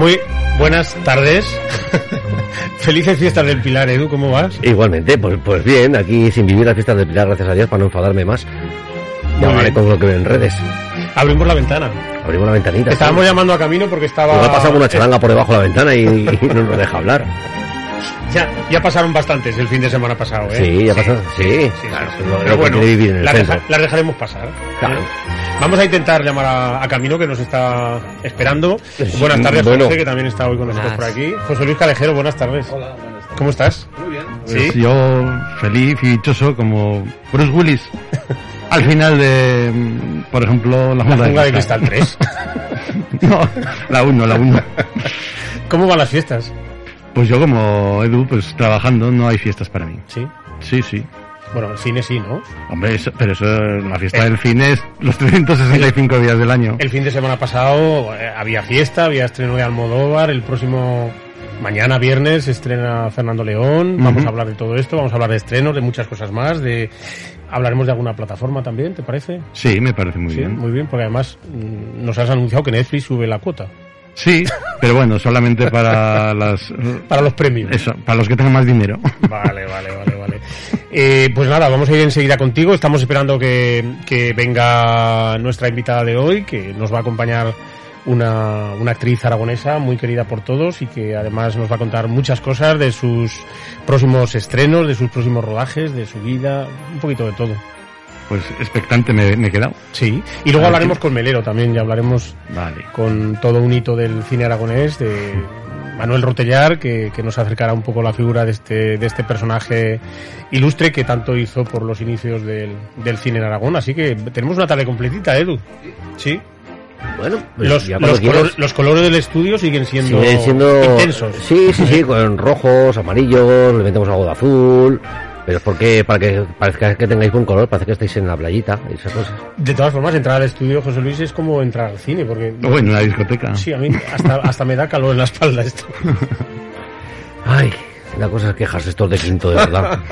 Muy buenas tardes. Felices fiestas del Pilar, Edu, ¿cómo vas? Igualmente, pues, pues bien, aquí sin vivir las fiestas del Pilar, gracias a Dios, para no enfadarme más. Hablaré bien. con lo que veo en redes. Abrimos la ventana. Abrimos la ventanita. Estábamos llamando a Camino porque estaba... Nos ha pasado una charanga por debajo de la ventana y, y no nos deja hablar. Ya, ya pasaron bastantes el fin de semana pasado, ¿eh? Sí, ya pasó. Sí, sí, claro. sí. es lo- Pero bueno, las, deja- las dejaremos pasar. Claro. ¿eh? Vamos a intentar llamar a, a Camino, que nos está esperando. Sí, buenas tardes, bueno. José, que también está hoy con nosotros por aquí. José Luis Calejero, buenas tardes. Hola, buenas tardes. ¿Cómo estás? Muy bien. Pues ¿Sí? yo feliz y dichoso como Bruce Willis al final de, por ejemplo, la La jungla jungla de cristal 3. no, la 1, la 1. ¿Cómo van las fiestas? Pues yo como Edu, pues trabajando, no hay fiestas para mí. Sí. Sí, sí. Bueno, el cine sí, ¿no? Hombre, eso- pero eso, la fiesta Eh. del cine es los 365 días del año. El fin de semana pasado eh, había fiesta, había estreno de Almodóvar, el próximo mañana viernes estrena Fernando León, vamos a hablar de todo esto, vamos a hablar de estrenos, de muchas cosas más, de hablaremos de alguna plataforma también, ¿te parece? Sí, me parece muy sí, bien. muy bien, porque además mm, nos has anunciado que Netflix sube la cuota Sí, pero bueno, solamente para las... para los premios. Eso, para los que tengan más dinero. Vale, vale, vale, vale. Eh, pues nada, vamos a ir enseguida contigo. Estamos esperando que, que venga nuestra invitada de hoy, que nos va a acompañar una, una actriz aragonesa muy querida por todos y que además nos va a contar muchas cosas de sus próximos estrenos, de sus próximos rodajes, de su vida, un poquito de todo. Pues expectante me, me he quedado. Sí. Y luego hablaremos con Melero también, ya hablaremos Vale. con todo un hito del cine aragonés de Manuel Rotellar que, que nos acercará un poco la figura de este, de este personaje ilustre que tanto hizo por los inicios del, del cine en Aragón. Así que tenemos una tarde completita, Edu. Sí. Bueno, pues Los, los, color- los colores del estudio siguen siendo, Sigue siendo intensos. Sí, sí, sí, con rojos, amarillos, le metemos algo de azul. Pero es porque, para que parezca que tengáis buen color, parece que estáis en la playita, y esas cosas. De todas formas, entrar al estudio, José Luis, es como entrar al cine, porque O en una discoteca. sí, a mí hasta, hasta me da calor en la espalda esto. Ay, la cosa es quejarse estos de quinto, de verdad.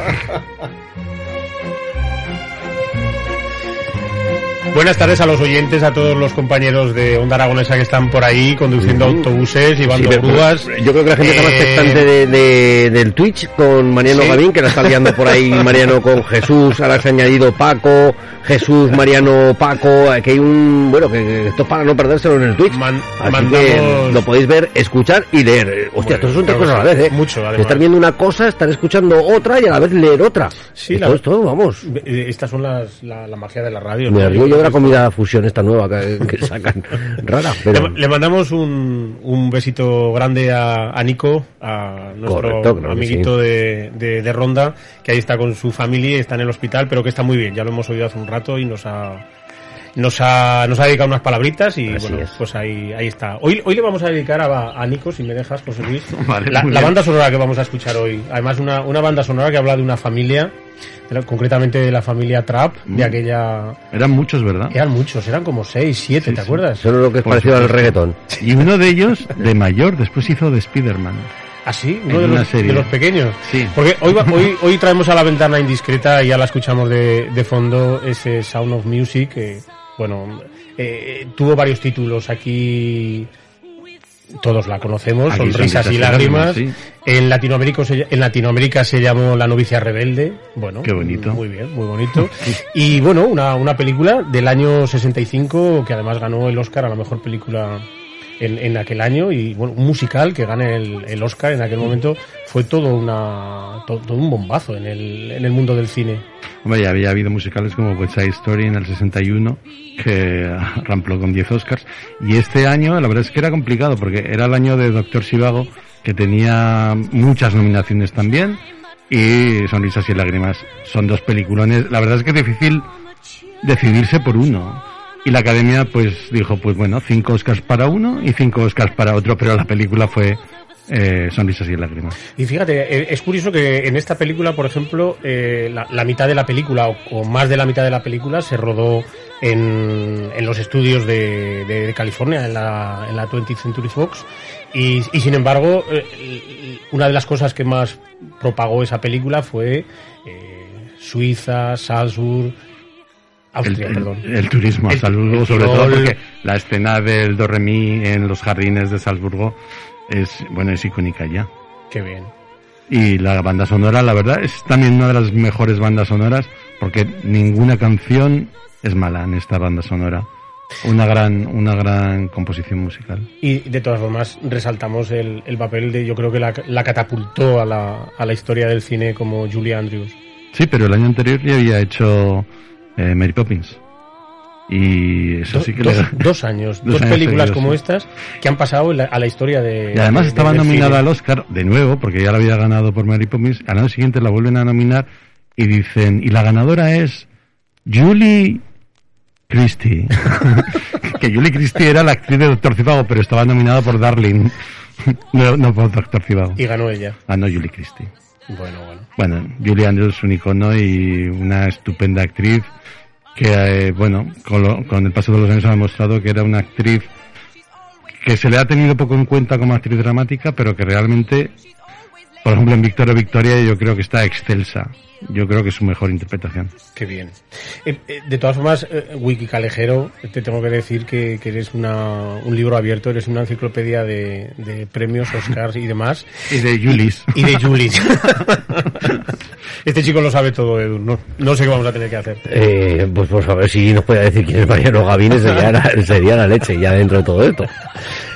Buenas tardes a los oyentes, a todos los compañeros de Onda Aragonesa que están por ahí conduciendo autobuses, Sí, llevando pero- grúas. Yo creo que la gente está más Eh, expectante de, de- del Twitch con Mariano Sí. Gavín, que la está liando por ahí Mariano con Jesús, ahora se ha añadido Paco, Jesús, Mariano, Paco, eh, que hay un, bueno, que, esto es para no perdérselo en el Twitch. Man- Así mandamos- que lo podéis ver, escuchar y leer. Eh, Hostia, Bueno, esto son tres cosas a la sí. vez, ¿eh? Mucho, además. Estar viendo una cosa, estar escuchando otra y a la vez leer otra. Sí, esto, la- esto, vamos. Eh, Estas son las, la, la magia de la radio. Yo de la comida fusión esta nueva que, que sacan. Rara, pero... Le, le mandamos un, un besito grande a, a Nico, a nuestro Correcto, claro que amiguito de, de, de Ronda, que ahí está con su familia está en el hospital, pero que está muy bien. Ya lo hemos oído hace un rato y nos ha, nos ha, nos ha dedicado unas palabritas y Así bueno, es. pues ahí, ahí está. Hoy, hoy le vamos a dedicar a, a Nico, si me dejas, José Luis, Vale, la, banda sonora que vamos a escuchar hoy. Además, una, una banda sonora que habla de una familia, de la- concretamente de la familia Trap, de Mm. aquella... Eran muchos, ¿verdad? Eran muchos, eran como seis, siete, Sí, ¿te sí. acuerdas? Es lo que es Por parecido al reggaetón. Y uno de ellos, de mayor, después hizo de Spider-Man. Así, En uno de una los, serie. de los pequeños. Sí. Porque hoy, va- hoy, hoy traemos a la ventana indiscreta y ya la escuchamos de, de fondo, ese Sound of Music, que, bueno, eh, tuvo varios títulos aquí, todos la conocemos, Aquí Sonrisas y. Lágrimas, En, Latinoamérica se, en Latinoamérica se llamó La novicia rebelde. Bueno, Qué bonito. Muy bien, muy bonito. y bueno, una, una película del año 65 que además ganó el Oscar a la mejor película en, en aquel año y bueno, un musical que gane el, el Oscar en aquel momento fue todo una to- todo, un bombazo en el, en el mundo del cine. Hombre, ya había habido musicales como West Side Story en el 61, que rampló con 10 Oscars. Y este año, la verdad es que era complicado, porque era el año de Doctor Sivago, que tenía muchas nominaciones también, y Sonrisas y Lágrimas. Son dos peliculones. La verdad es que es difícil decidirse por uno. Y la academia pues dijo, pues bueno, cinco Oscars para uno y cinco Oscars para otro, pero la película fue eh, Sonrisas y lágrimas. Y fíjate, eh, es curioso que en esta película, por ejemplo, eh, la, mitad de la película, o, más de la mitad de la película, se rodó en, los estudios de, California, en la, en la 20th Century Fox. Y, sin embargo, eh, una de las cosas que más propagó esa película fue Suiza, Salzburg, Austria, el, perdón. el turismo a El- Salzburgo, el sobre todo porque la escena del Do Re Mi en los jardines de Salzburgo es, bueno, es icónica ya. Qué bien. Y la banda sonora, la verdad, es también una de las mejores bandas sonoras porque ninguna canción es mala en esta banda sonora. Una gran, una gran composición musical. Y de todas formas resaltamos el, el papel de, yo creo que la, la catapultó a la, a la historia del cine como Julie Andrews. Sí, pero el año anterior ya había hecho eh, Mary Poppins. Y eso Do- sí que dos, le- dos años, Dos dos, años películas como estas que han pasado la- a la historia de. Y además de- estaba nominada al Oscar de nuevo, porque ya la había ganado por Mary Poppins. Al año siguiente la vuelven a nominar y dicen, y la ganadora es Julie Christie. que Julie Christie era la actriz de Doctor Cibago, pero estaba nominada por Darling, no, no por Doctor Cibago. Y ganó ella. Ah, no, Julie Christie. Bueno, bueno. Bueno, Julie Andrews un icono y una estupenda actriz que, eh, bueno, con, lo- con el paso de los años ha demostrado que era una actriz que se le ha tenido poco en cuenta como actriz dramática, pero que realmente, por ejemplo, en Victoria Victoria yo creo que está excelsa. Yo creo que es su mejor interpretación. Qué bien. Eh, eh, de todas formas, eh, Wiki Calejero, te tengo que decir que, que eres una, un libro abierto, eres una enciclopedia de, de premios, Oscars y demás. Y de Julis. Y de Julis. este chico lo sabe todo, Edu. No, no sé qué vamos a tener que hacer. Eh, pues por saber si nos puede decir quién es Mariano Gavines sería, la- sería la leche ya dentro de todo esto.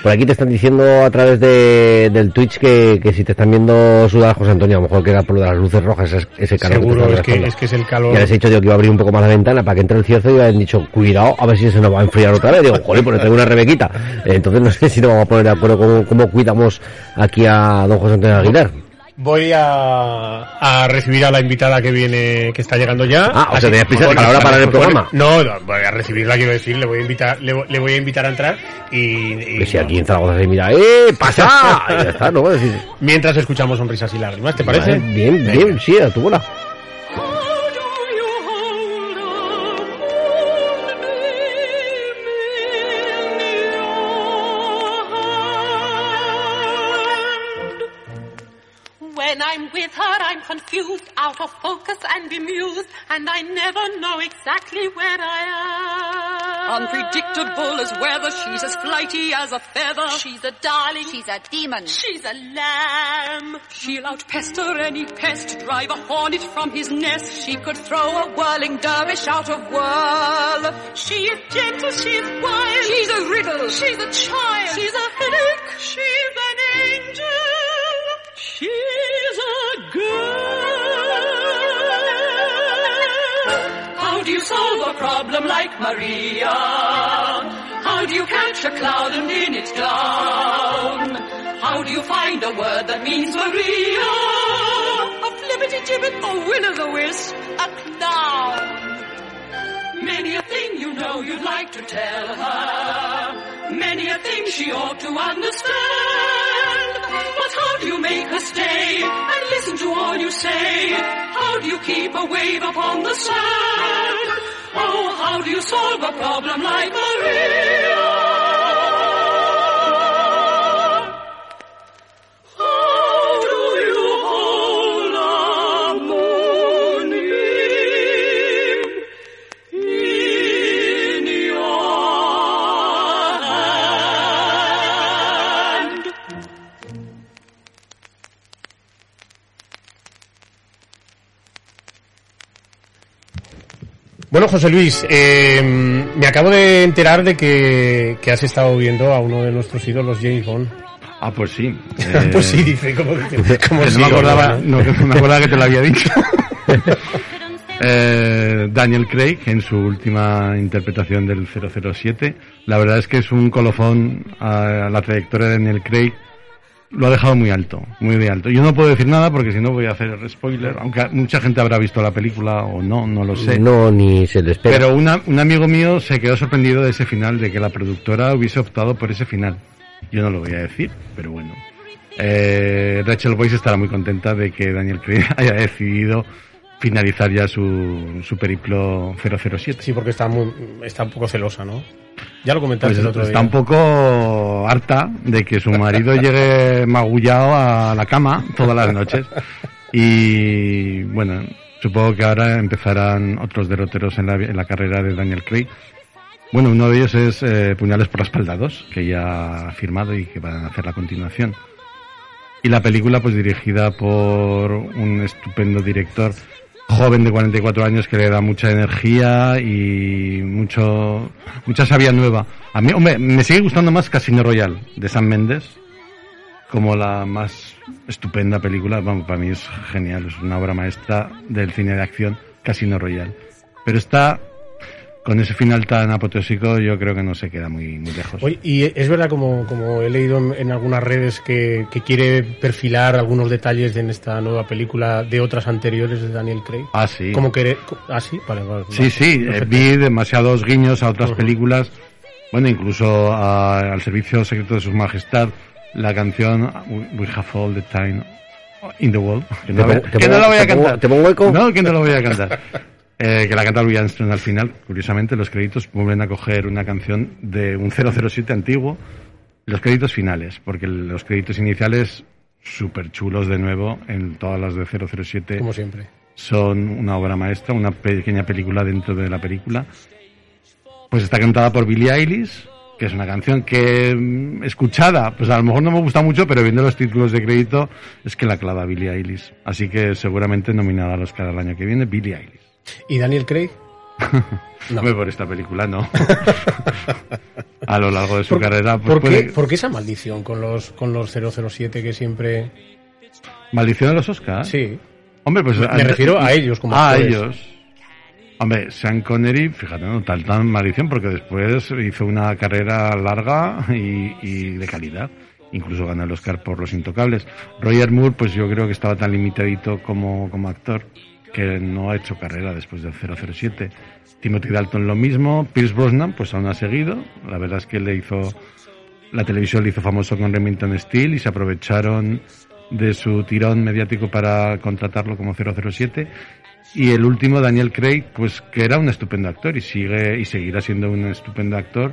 Por aquí te están diciendo a través de, del Twitch que, que si te están viendo sudar José Antonio, a lo mejor que era por lo de las luces rojas, ese, ese calor Seguro, que es que, es que es el calor. Ya les he dicho yo que iba a abrir un poco más la ventana para que entre el cierzo y han dicho, cuidado, a ver si se nos va a enfriar otra vez. Digo, joder, pues traigo una rebequita. Entonces no sé si nos vamos a poner de acuerdo cómo, cómo cuidamos aquí a don José Antonio Aguilar. Voy a, a recibir a la invitada que viene, que está llegando ya. Ah, o sea, tenías prisa para ahora parar el programa. No, no, voy a recibirla, quiero decir, le voy a invitar, le, voy- le voy a invitar a entrar y, y- Que si aquí en Zaragoza se mira, ¡eh, pasa! Y ya está, ¿no? Decir, mientras escuchamos sonrisas y lágrimas, ¿te parece? vale, Bien, bien, sí, a tu bola. With her, I'm confused, out of focus and bemused, and I never know exactly where I am. Unpredictable as weather, she's as flighty as a feather. She's a darling. She's a demon. She's a lamb. She'll outpester any pest, drive a hornet from his nest. She could throw a whirling dervish out of whirl. She is gentle. She's wild. She's a riddle. She's a child. She's a headache. She's an angel. She's you solve a problem like Maria? How do you catch a cloud and in it drown? How do you find a word that means Maria? A flippity gibbet, a will o' the wisp. A clown. Many a thing you know you'd like to tell her. Many a thing she ought to understand. But how do you make her stay and listen to all you say? How do you keep a wave upon the sand? Oh, how do you solve a problem like Maria? José Luis, eh, me acabo de enterar de que, que has estado viendo a uno de nuestros ídolos, James Bond. Ah, pues sí. pues sí, Eh, dice, como, como que sí, no me acordaba, no, no, que no me acordaba que te lo había dicho. Eh, Daniel Craig en su última interpretación del 007. La verdad es que es un colofón a la trayectoria de Daniel Craig lo ha dejado muy alto, muy de alto. Yo no puedo decir nada porque si no voy a hacer spoiler, aunque mucha gente habrá visto la película o no, no lo sé. No, ni se le espera. Pero una- un amigo mío se quedó sorprendido de ese final, de que la productora hubiese optado por ese final. Yo no lo voy a decir, pero bueno. Eh, Rachel Weisz estará muy contenta de que Daniel Craig haya decidido finalizar ya su, su periplo 007. Sí, porque está, muy, está un poco celosa, ¿no? Ya lo comentaste Pues el otro está día. un poco harta de que su marido llegue magullado a la cama todas las noches. Y bueno, supongo que ahora empezarán otros derroteros en la, en la carrera de Daniel Craig. Bueno, uno de ellos es eh, Puñales por la espalda 2, que ya ha firmado y que van a hacer la continuación. Y la película, pues dirigida por un estupendo director joven de 44 años que le da mucha energía y mucho mucha sabia nueva. A mí, hombre, me sigue gustando más Casino Royale de Sam Mendes como la más estupenda película. Vamos, para mí es genial, es una obra maestra del cine de acción, Casino Royale. Pero está con ese final tan apoteósico, yo creo que no se queda muy, muy lejos. Oye, y es verdad, como, como he leído en, en algunas redes, que, que quiere perfilar algunos detalles de en esta nueva película de otras anteriores de Daniel Craig. Ah, sí. Como que... Ah, sí, vale, vale, Sí, vale. sí, eh, Perfecto. vi demasiados guiños a otras Ujú. películas, bueno, incluso a- al Servicio Secreto de Su Majestad, la canción We Have All the Time in the World, que no, Te la- pongo- te que no pongo- la voy a te pongo- cantar. ¿te pongo eco? No, que no la voy a cantar. Eh, que la canta Louis Armstrong al final, curiosamente, los créditos vuelven a coger una canción de un 007 antiguo, los créditos finales, porque los créditos iniciales, súper chulos de nuevo, en todas las de 007 Como siempre. son una obra maestra, una pequeña película dentro de la película. Pues está cantada por Billie Eilish, que es una canción que mm, escuchada, pues a lo mejor no me gusta mucho, pero viendo los títulos de crédito es que la clava Billie Eilish. Así que seguramente nominada al Oscar el año que viene, Billie Eilish. ¿Y Daniel Craig? No. Hombre, por esta película no. a lo largo de su ¿Por, carrera, pues ¿por puede- qué, por qué esa maldición con los, con los 007 que siempre... Maldición de los Oscars. Sí. Hombre, pues Me refiero a ellos como a actores. ellos. Hombre, Sean Connery, fíjate, no tal tan maldición porque después hizo una carrera larga y, y de calidad. Incluso ganó el Oscar por Los Intocables. Roger Moore, pues yo creo que estaba tan limitadito como, como actor que no ha hecho carrera después del 007. Timothy Dalton lo mismo. Pierce Brosnan, pues aún ha seguido. La verdad es que le hizo la televisión le hizo famoso con Remington Steel y se aprovecharon de su tirón mediático para contratarlo como 007 y el último Daniel Craig pues que era un estupendo actor y sigue y seguirá siendo un estupendo actor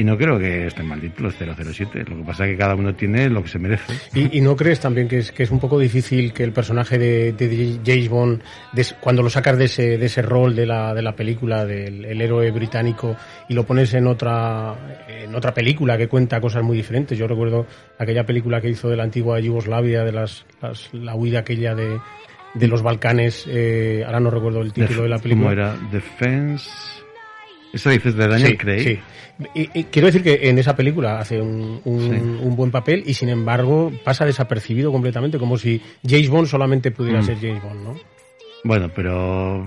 y no creo que estén malditos los 007 lo que pasa es que cada uno tiene lo que se merece ¿Y, y no crees también que es, que es un poco difícil que el personaje de, de James Bond, des- cuando lo sacas de ese, de ese rol de la, de la película, del el héroe británico, y lo pones en otra, en otra película que cuenta cosas muy diferentes? Yo recuerdo aquella película que hizo de la antigua Yugoslavia, de las, las- la huida aquella de, de los Balcanes, eh, ahora no recuerdo el título de la película. ¿Cómo era? Defense eso dices de Daniel Sí, Craig sí. Y- y quiero decir que en esa película hace un, un- Sí. un buen papel y sin embargo pasa desapercibido completamente, como si James Bond solamente pudiera Mm. ser James Bond, ¿no? Bueno, pero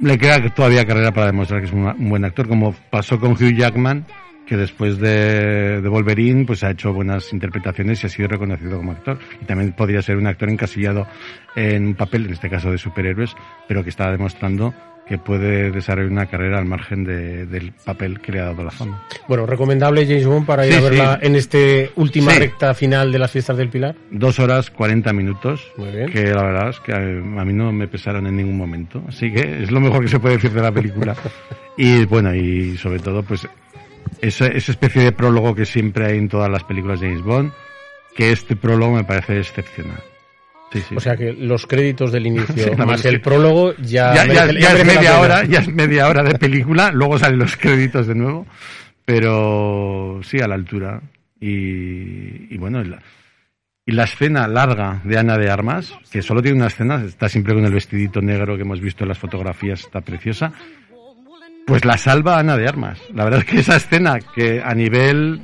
le queda todavía carrera para demostrar que es un, un buen actor, como pasó con Hugh Jackman, que después de, de Wolverine pues ha hecho buenas interpretaciones y ha sido reconocido como actor. Y también podría ser un actor encasillado en un papel, en este caso de superhéroes, pero que está demostrando que puede desarrollar una carrera al margen de- del papel que le ha dado la fama. Bueno, recomendable James Bond para ir Sí, a verla sí. en este última Sí. recta final de las fiestas del Pilar. Dos horas 40 minutos, Muy bien. que la verdad es que a, a mí no me pesaron en ningún momento. Así que es lo mejor que se puede decir de la película. y bueno, y sobre todo, pues esa, esa especie de prólogo que siempre hay en todas las películas de James Bond, que este prólogo me parece excepcional. Sí, sí. O sea que los créditos del inicio Sí, más el prólogo ya, ya, ya- merece- ya es media hora, ya es media hora de película, luego salen los créditos de nuevo, pero sí a la altura. Y, y bueno, y la, y la escena larga de Ana de Armas, que solo tiene una escena, está siempre con el vestidito negro que hemos visto en las fotografías, está preciosa, pues la salva Ana de Armas. La verdad es que esa escena que a nivel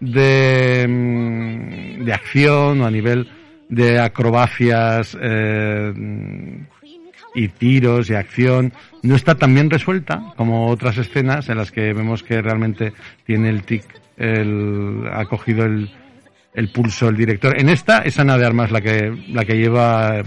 de, mm, de acción o a nivel de acrobacias eh, y tiros y acción no está tan bien resuelta como otras escenas en las que vemos que realmente tiene el tic, el, ha cogido el, el pulso el director. En esta es Ana de Armas la que, la que lleva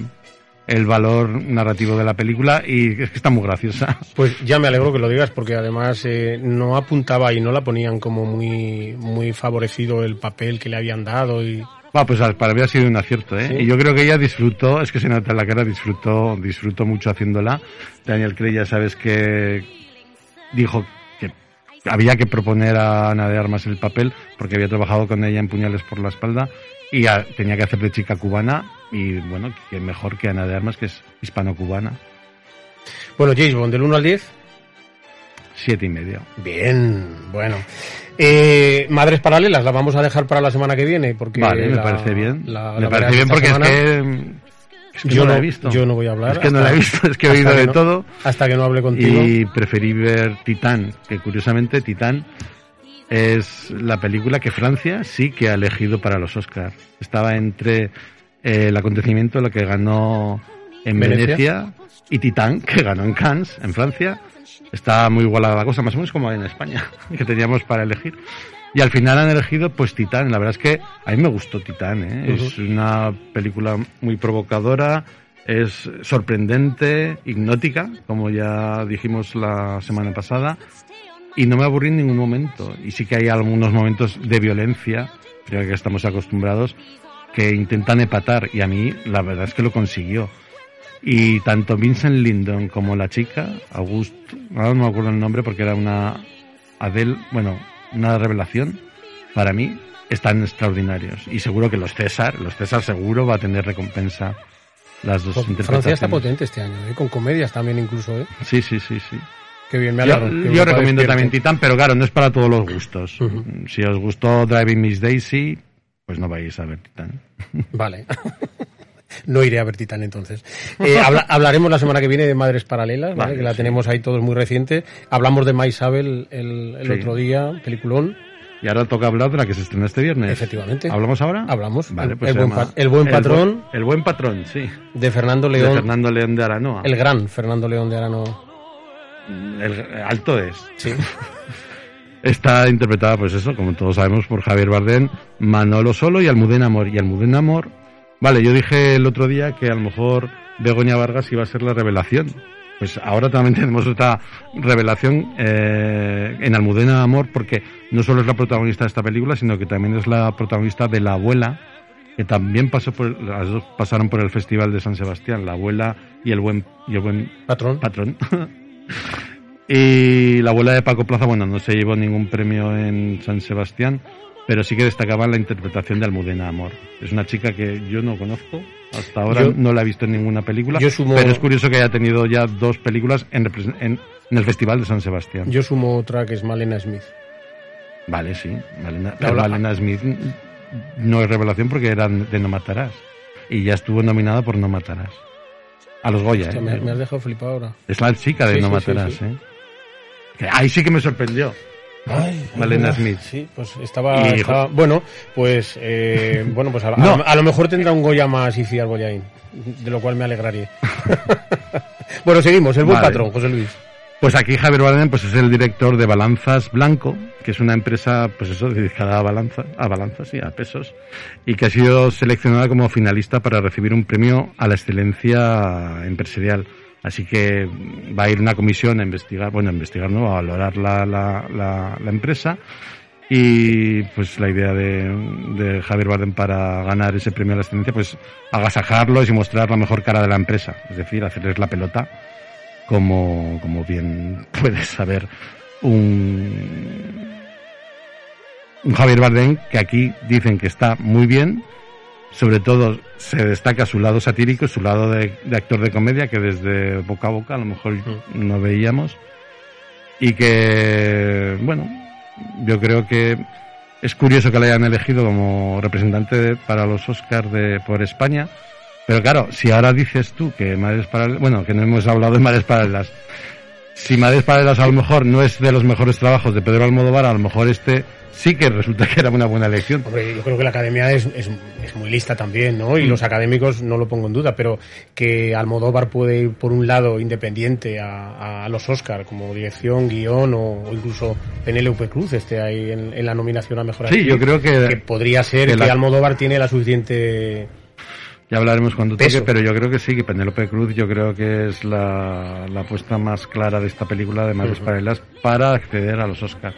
el valor narrativo de la película y es que está muy graciosa. Pues ya me alegro que lo digas porque además eh, no apuntaba y no la ponían como muy, muy favorecido el papel que le habían dado y... Va, pues para mí ha sido un acierto, ¿eh? Sí. Y yo creo que ella disfrutó, es que se nota en la cara, disfrutó, disfrutó mucho haciéndola. Daniel Craig ya sabes que dijo que había que proponer a Ana de Armas el papel porque había trabajado con ella en Puñales por la espalda y a- tenía que hacer de chica cubana y bueno, que mejor que Ana de Armas que es hispano-cubana. Bueno, James Bond, del 1 al 10. Siete y medio. Bien, bueno. Eh, Madres Paralelas, la vamos a dejar para la semana que viene porque... Vale, me la- parece bien. la- me la parece bien porque semana. es que, es que yo no la he visto. yo no voy a hablar. Es que no la he visto, es que he oído de no- todo. Hasta que no hable contigo. Y preferí ver Titán, que curiosamente Titán es la película que Francia sí que ha elegido para los Oscars. Estaba entre eh, el acontecimiento lo que ganó en Venecia. Venecia. Y Titán, que ganó en Cannes, en Francia. Está muy igualada la cosa, más o menos como en España, que teníamos para elegir. Y al final han elegido pues Titán. La verdad es que a mí me gustó Titán. ¿eh? Es una película muy provocadora, es sorprendente, hipnótica, como ya dijimos la semana pasada. Y no me aburrí en ningún momento. Y sí que hay algunos momentos de violencia, creo que estamos acostumbrados, que intentan empatar. Y a mí la verdad es que lo consiguió. Y tanto Vincent Lindon como la chica, August, ahora no me acuerdo el nombre porque era una Adele, bueno, una revelación, para mí están extraordinarios. Y seguro que los César, los César seguro va a tener recompensa las dos Pues. Francia está potente este año, ¿eh? con comedias también incluso. ¿eh? Sí, sí, sí, sí. Qué bien, me Yo, alegro. yo Europa recomiendo también Titán, pero claro, no es para todos los gustos. Si os gustó Driving Miss Daisy, pues no vais a ver Titán. Vale. No iré a ver Titán entonces. Eh, habla- hablaremos la semana que viene de Madres Paralelas, ¿vale? Vale, que la sí. tenemos ahí todos muy reciente. Hablamos de Maisabel el, el Sí. otro día, peliculón. Y ahora toca hablar de la que se estrena este viernes. Efectivamente. ¿Hablamos ahora? Hablamos. Vale, El- pues el buen llama el buen patrón. buen- el buen patrón, sí. De Fernando De León. Fernando León de Aranoa. El gran Fernando León de Arano. El alto es. Sí. Está interpretada, pues eso, como todos sabemos, por Javier Bardem, Manolo Solo y Almudena Amor. Y Almudena Amor, vale, yo dije el otro día que a lo mejor Begoña Vargas iba a ser la revelación. Pues ahora también tenemos otra revelación eh, en Almudena Amor, porque no solo es la protagonista de esta película, sino que también es la protagonista de La Abuela, que también pasó por, las dos pasaron por el Festival de San Sebastián, La Abuela y el Buen, y el buen Patrón. patrón. y la abuela de Paco Plaza, bueno, no se llevó ningún premio en San Sebastián, pero sí que destacaba la interpretación de Almudena Amor. Es una chica que yo no conozco, hasta ahora Yo- no la he visto en ninguna película, yo sumo- pero es curioso que haya tenido ya dos películas en, en- en el Festival de San Sebastián. Yo sumo otra que es Malena Smith. Vale, sí, Malena, pero Smith no es revelación porque era de No Matarás. Y ya estuvo nominada por No Matarás. A los Goya, Hostia, ¿eh? me, me has dejado flipado ahora. Es la chica de Sí, No sí, Matarás, sí. ¿eh? Que ahí sí que me sorprendió. Malena Smith. Sí, pues estaba, Y- estaba- bueno, pues eh, bueno, pues a, a No. lo, a lo mejor tendrá un Goya más Iciar Boyain, de lo cual me alegraría. bueno, seguimos, el buen Vale. patrón, José Luis. Pues aquí Javier Bardem pues es el director de Balanzas Blanco, que es una empresa pues eso dedicada a balanza, a balanzas y a pesos, y que ha sido seleccionada como finalista para recibir un premio a la excelencia empresarial. Así que va a ir una comisión a investigar, bueno, a investigar, no, a valorar la, la, la, la empresa. Y pues la idea de, de Javier Bardem para ganar ese premio a la excelencia, pues agasajarlos y mostrar la mejor cara de la empresa, es decir, hacerles la pelota como, como bien puedes saber un, un Javier Bardem que aquí dicen que está muy bien, sobre todo se destaca su lado satírico, su lado de, de actor de comedia que desde boca a boca a lo mejor no veíamos. Y que bueno yo creo que es curioso que le hayan elegido como representante para los Oscars de por España. Pero claro, si ahora dices tú que Madres Paralelas, bueno, que no hemos hablado de Madres Paralelas, si Madres Paralelas a lo mejor no es de los mejores trabajos de Pedro Almodóvar, a lo mejor este sí que resulta que era una buena elección. Hombre, yo creo que la academia es, es, es muy lista también, ¿no? Y Mm. los académicos no lo pongo en duda, pero que Almodóvar puede ir por un lado independiente a, a los Oscar como dirección, guion o, o incluso Penélope Cruz esté ahí en, en la nominación a mejor Sí, actriz, yo creo que- podría ser que que, la- Almodóvar tiene la suficiente Ya hablaremos cuando Peso. toque, pero yo creo que sí, que Penélope Cruz yo creo que es la, la apuesta más clara de esta película de Madres Paralelas para acceder a los Oscars.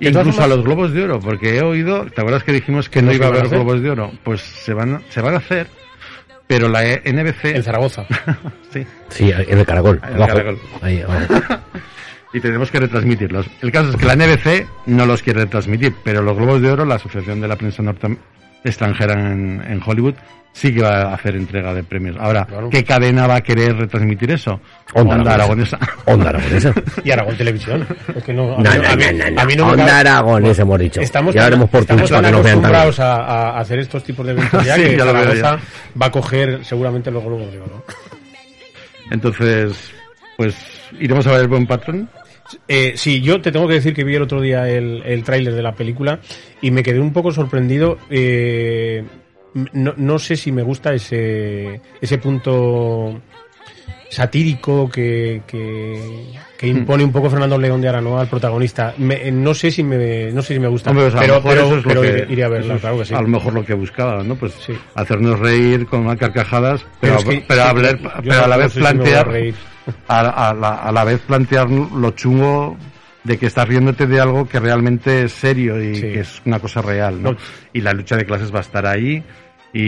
De Incluso formas- a los Globos de Oro, porque he oído, ¿te acuerdas que dijimos que ¿No iba a haber? Globos de Oro? Pues se van, se van a hacer, pero la NBC... en Zaragoza. sí, Sí, en el caracol. En el abajo. caracol. Ahí, abajo. y tenemos que retransmitirlos. El caso es que la NBC no los quiere retransmitir, pero los Globos de Oro, la Asociación de la Prensa Norte Extranjera en, en Hollywood, sí que va a hacer entrega de premios. Ahora, Claro. ¿qué cadena va a querer retransmitir eso? Onda Aragonesa. Onda Aragonesa. Y Aragón Televisión. Es que no, a No, mí- no, a mí- no, no, a mí no. me Onda Aragonesa hemos dicho. Estamos ya veremos por estamos Twitch para tan que nos vean también. acostumbrados a, a hacer estos tipos de eventos ya Sí, que ya ya. va a coger seguramente los globos de oro. Entonces, pues iremos a ver el buen patrón. Eh, sí, yo te tengo que decir que vi el otro día el, el tráiler de la película y me quedé un poco sorprendido. eh, no, no sé si me gusta ese, ese punto satírico que, que, que impone un poco Fernando León de Aranoa al protagonista. Me- eh, no sé si me, no sé si me gusta, Hombre, pues pero, pero, eso es lo pero que- iré, a verla, es claro que sí. A lo mejor lo que buscaba, ¿no? Pues Sí. hacernos reír con carcajadas, pero, Pero es que- pero, sí, hablar- pero a la vez si voy a la, a la vez plantear lo chungo de que estás riéndote de algo que realmente es serio y Sí. que es una cosa real, ¿no? No. Y la lucha de clases va a estar ahí y,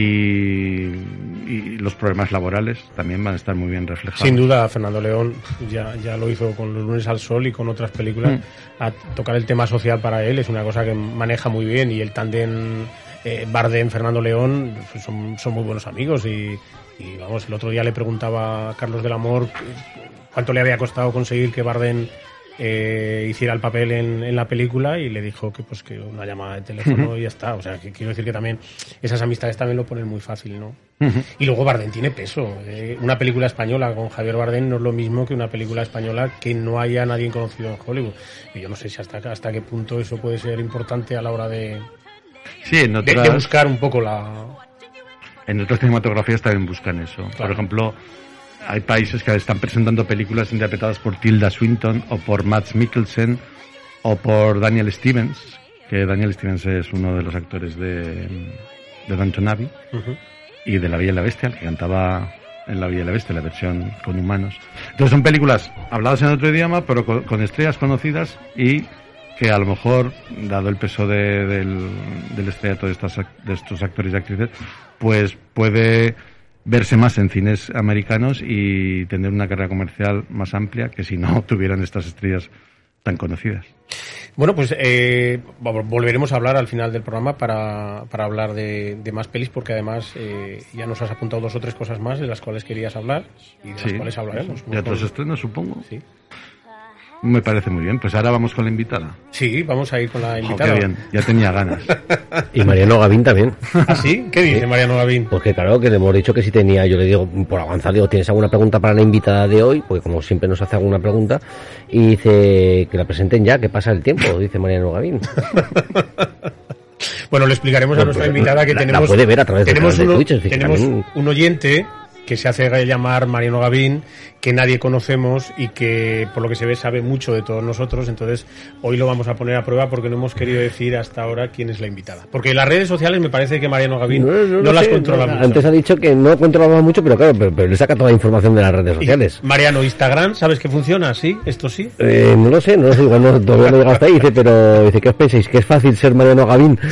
y los problemas laborales también van a estar muy bien reflejados. Sin duda, Fernando León ya, ya lo hizo con Los lunes al sol y con otras películas. Mm. A tocar el tema social para él es una cosa que maneja muy bien y el tándem eh, Bardem, Fernando León pues son, son muy buenos amigos y, y, vamos, el otro día le preguntaba a Carlos del Amor cuánto le había costado conseguir que Bardem eh, hiciera el papel en, en la película y le dijo que pues que una llamada de teléfono y ya está. O sea, que quiero decir que también esas amistades también lo ponen muy fácil, ¿no? Y luego Bardem tiene peso. Eh, una película española con Javier Bardem no es lo mismo que una película española que no haya nadie conocido en Hollywood. Y yo no sé si hasta, hasta qué punto eso puede ser importante a la hora de, Sí, en de, otras, de buscar un poco la... En otras cinematografías también buscan eso. Por ejemplo, hay países que están presentando películas interpretadas por Tilda Swinton o por Matt Mikkelsen o por Daniel Stevens, que Daniel Stevens es uno de los actores de, de Downton Abbey y de La Bella y la Bestia, el que cantaba en La Bella y la Bestia, la versión con humanos. Entonces son películas habladas en otro idioma, pero con, con estrellas conocidas y que a lo mejor, dado el peso de- del, del estrellato de, estas, de estos actores y actrices, pues puede verse más en cines americanos y tener una carrera comercial más amplia que si no tuvieran estas estrellas tan conocidas. Bueno, pues eh, vol- volveremos a hablar al final del programa para, para hablar de, de más pelis, porque además eh, ya nos has apuntado dos o tres cosas más de las cuales querías hablar y de las cuales hablaremos. De otros estrenos, supongo. Sí. Me parece muy bien. Pues ahora vamos con la invitada. Sí, vamos a ir con la invitada. qué bien, ya tenía ganas. Y Mariano Gavín también. ¿Ah, sí? ¿Qué dice Mariano Gavín? Pues que claro, que le hemos dicho que si tenía, yo le digo, por avanzar, digo, ¿tienes alguna pregunta para la invitada de hoy? Porque como siempre nos hace alguna pregunta, y dice que la presenten ya, que pasa el tiempo, dice Mariano Gavín. Bueno, le explicaremos a nuestra pues, invitada que la- la tenemos, puede ver a través tenemos, de uno- Twitch, es decir, que tenemos también- un oyente que se hace llamar Mariano Gavín, que nadie conocemos y que por lo que se ve sabe mucho de todos nosotros. Entonces, hoy lo vamos a poner a prueba porque no hemos querido decir hasta ahora quién es la invitada. Porque las redes sociales me parece que Mariano Gavín no, lo las sé, controla no, mucho. Antes ha dicho que no controlaba mucho, pero claro, pero, pero le saca toda la información de las redes Y, sociales. Mariano, Instagram, ¿sabes que funciona? ¿Sí? ¿Esto sí? Eh, no lo sé, no lo sé, igual no, todavía no hasta ahí, dice, pero dice, ¿qué os pensáis? ¿Que es fácil ser Mariano Gavín?